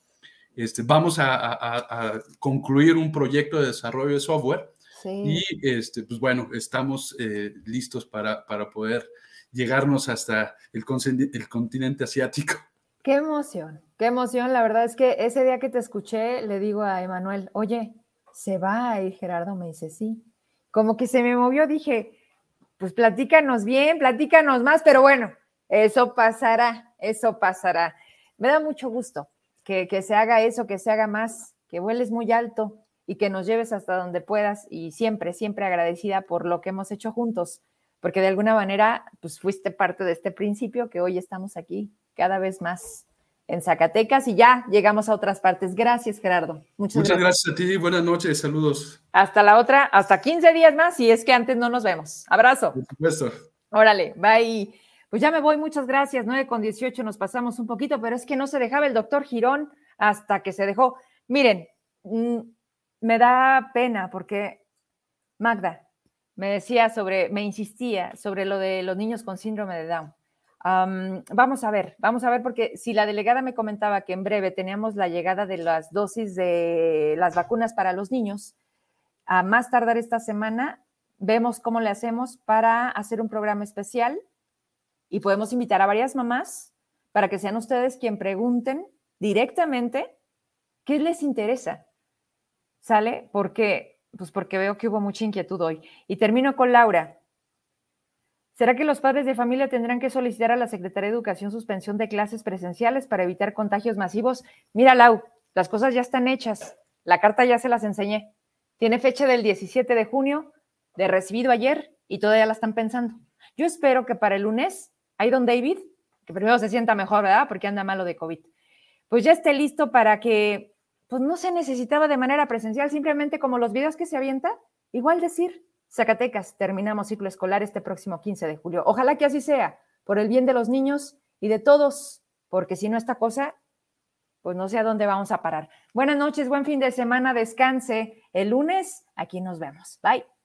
Este, vamos a, concluir un proyecto de desarrollo de software y este, pues bueno, estamos eh, listos para, para, poder llegarnos hasta el, el continente asiático. Qué emoción, qué emoción. La verdad es que ese día que te escuché, le digo a Emanuel, oye, ¿se va a ir Gerardo? Me dice, sí. Como que se me movió, dije, pues platícanos bien, platícanos más, pero bueno, eso pasará, eso pasará. Me da mucho gusto que, se haga eso, que se haga más, que vueles muy alto y que nos lleves hasta donde puedas y siempre, siempre agradecida por lo que hemos hecho juntos, porque de alguna manera, pues fuiste parte de este principio que hoy estamos aquí cada vez más en Zacatecas y ya llegamos a otras partes. Gracias, Gerardo. Muchas, Muchas gracias. a ti. Buenas noches. Saludos. Hasta la otra, hasta 15 días más, si es que antes no nos vemos. Abrazo. Por supuesto. Órale, bye. Pues ya me voy, muchas gracias. 9 con 18 nos pasamos un poquito, pero es que no se dejaba el doctor Girón hasta que se dejó. Miren, mm, me da pena porque Magda me decía sobre, me insistía sobre lo de los niños con síndrome de Down. vamos a ver, vamos a ver, porque si la delegada me comentaba que en breve teníamos la llegada de las dosis de las vacunas para los niños, a más tardar esta semana, vemos cómo le hacemos para hacer un programa especial y podemos invitar a varias mamás para que sean ustedes quien pregunten directamente qué les interesa. ¿Sale? Porque, pues porque veo que hubo mucha inquietud hoy. Y termino con Laura. ¿Será que los padres de familia tendrán que solicitar a la Secretaría de Educación suspensión de clases presenciales para evitar contagios masivos? Mira, Lau, las cosas ya están hechas. La carta ya se las enseñé. Tiene fecha del 17 de junio, de recibido ayer, y todavía la están pensando. Yo espero que para el lunes Iron David, que primero se sienta mejor, ¿verdad? Porque anda malo de COVID. Pues ya esté listo para que, pues no se necesitaba de manera presencial, simplemente como los videos que se avienta, igual decir, Zacatecas, terminamos ciclo escolar este próximo 15 de julio. Ojalá que así sea, por el bien de los niños y de todos, porque si no esta cosa, pues no sé a dónde vamos a parar. Buenas noches, buen fin de semana, descanse. El lunes aquí nos vemos. Bye.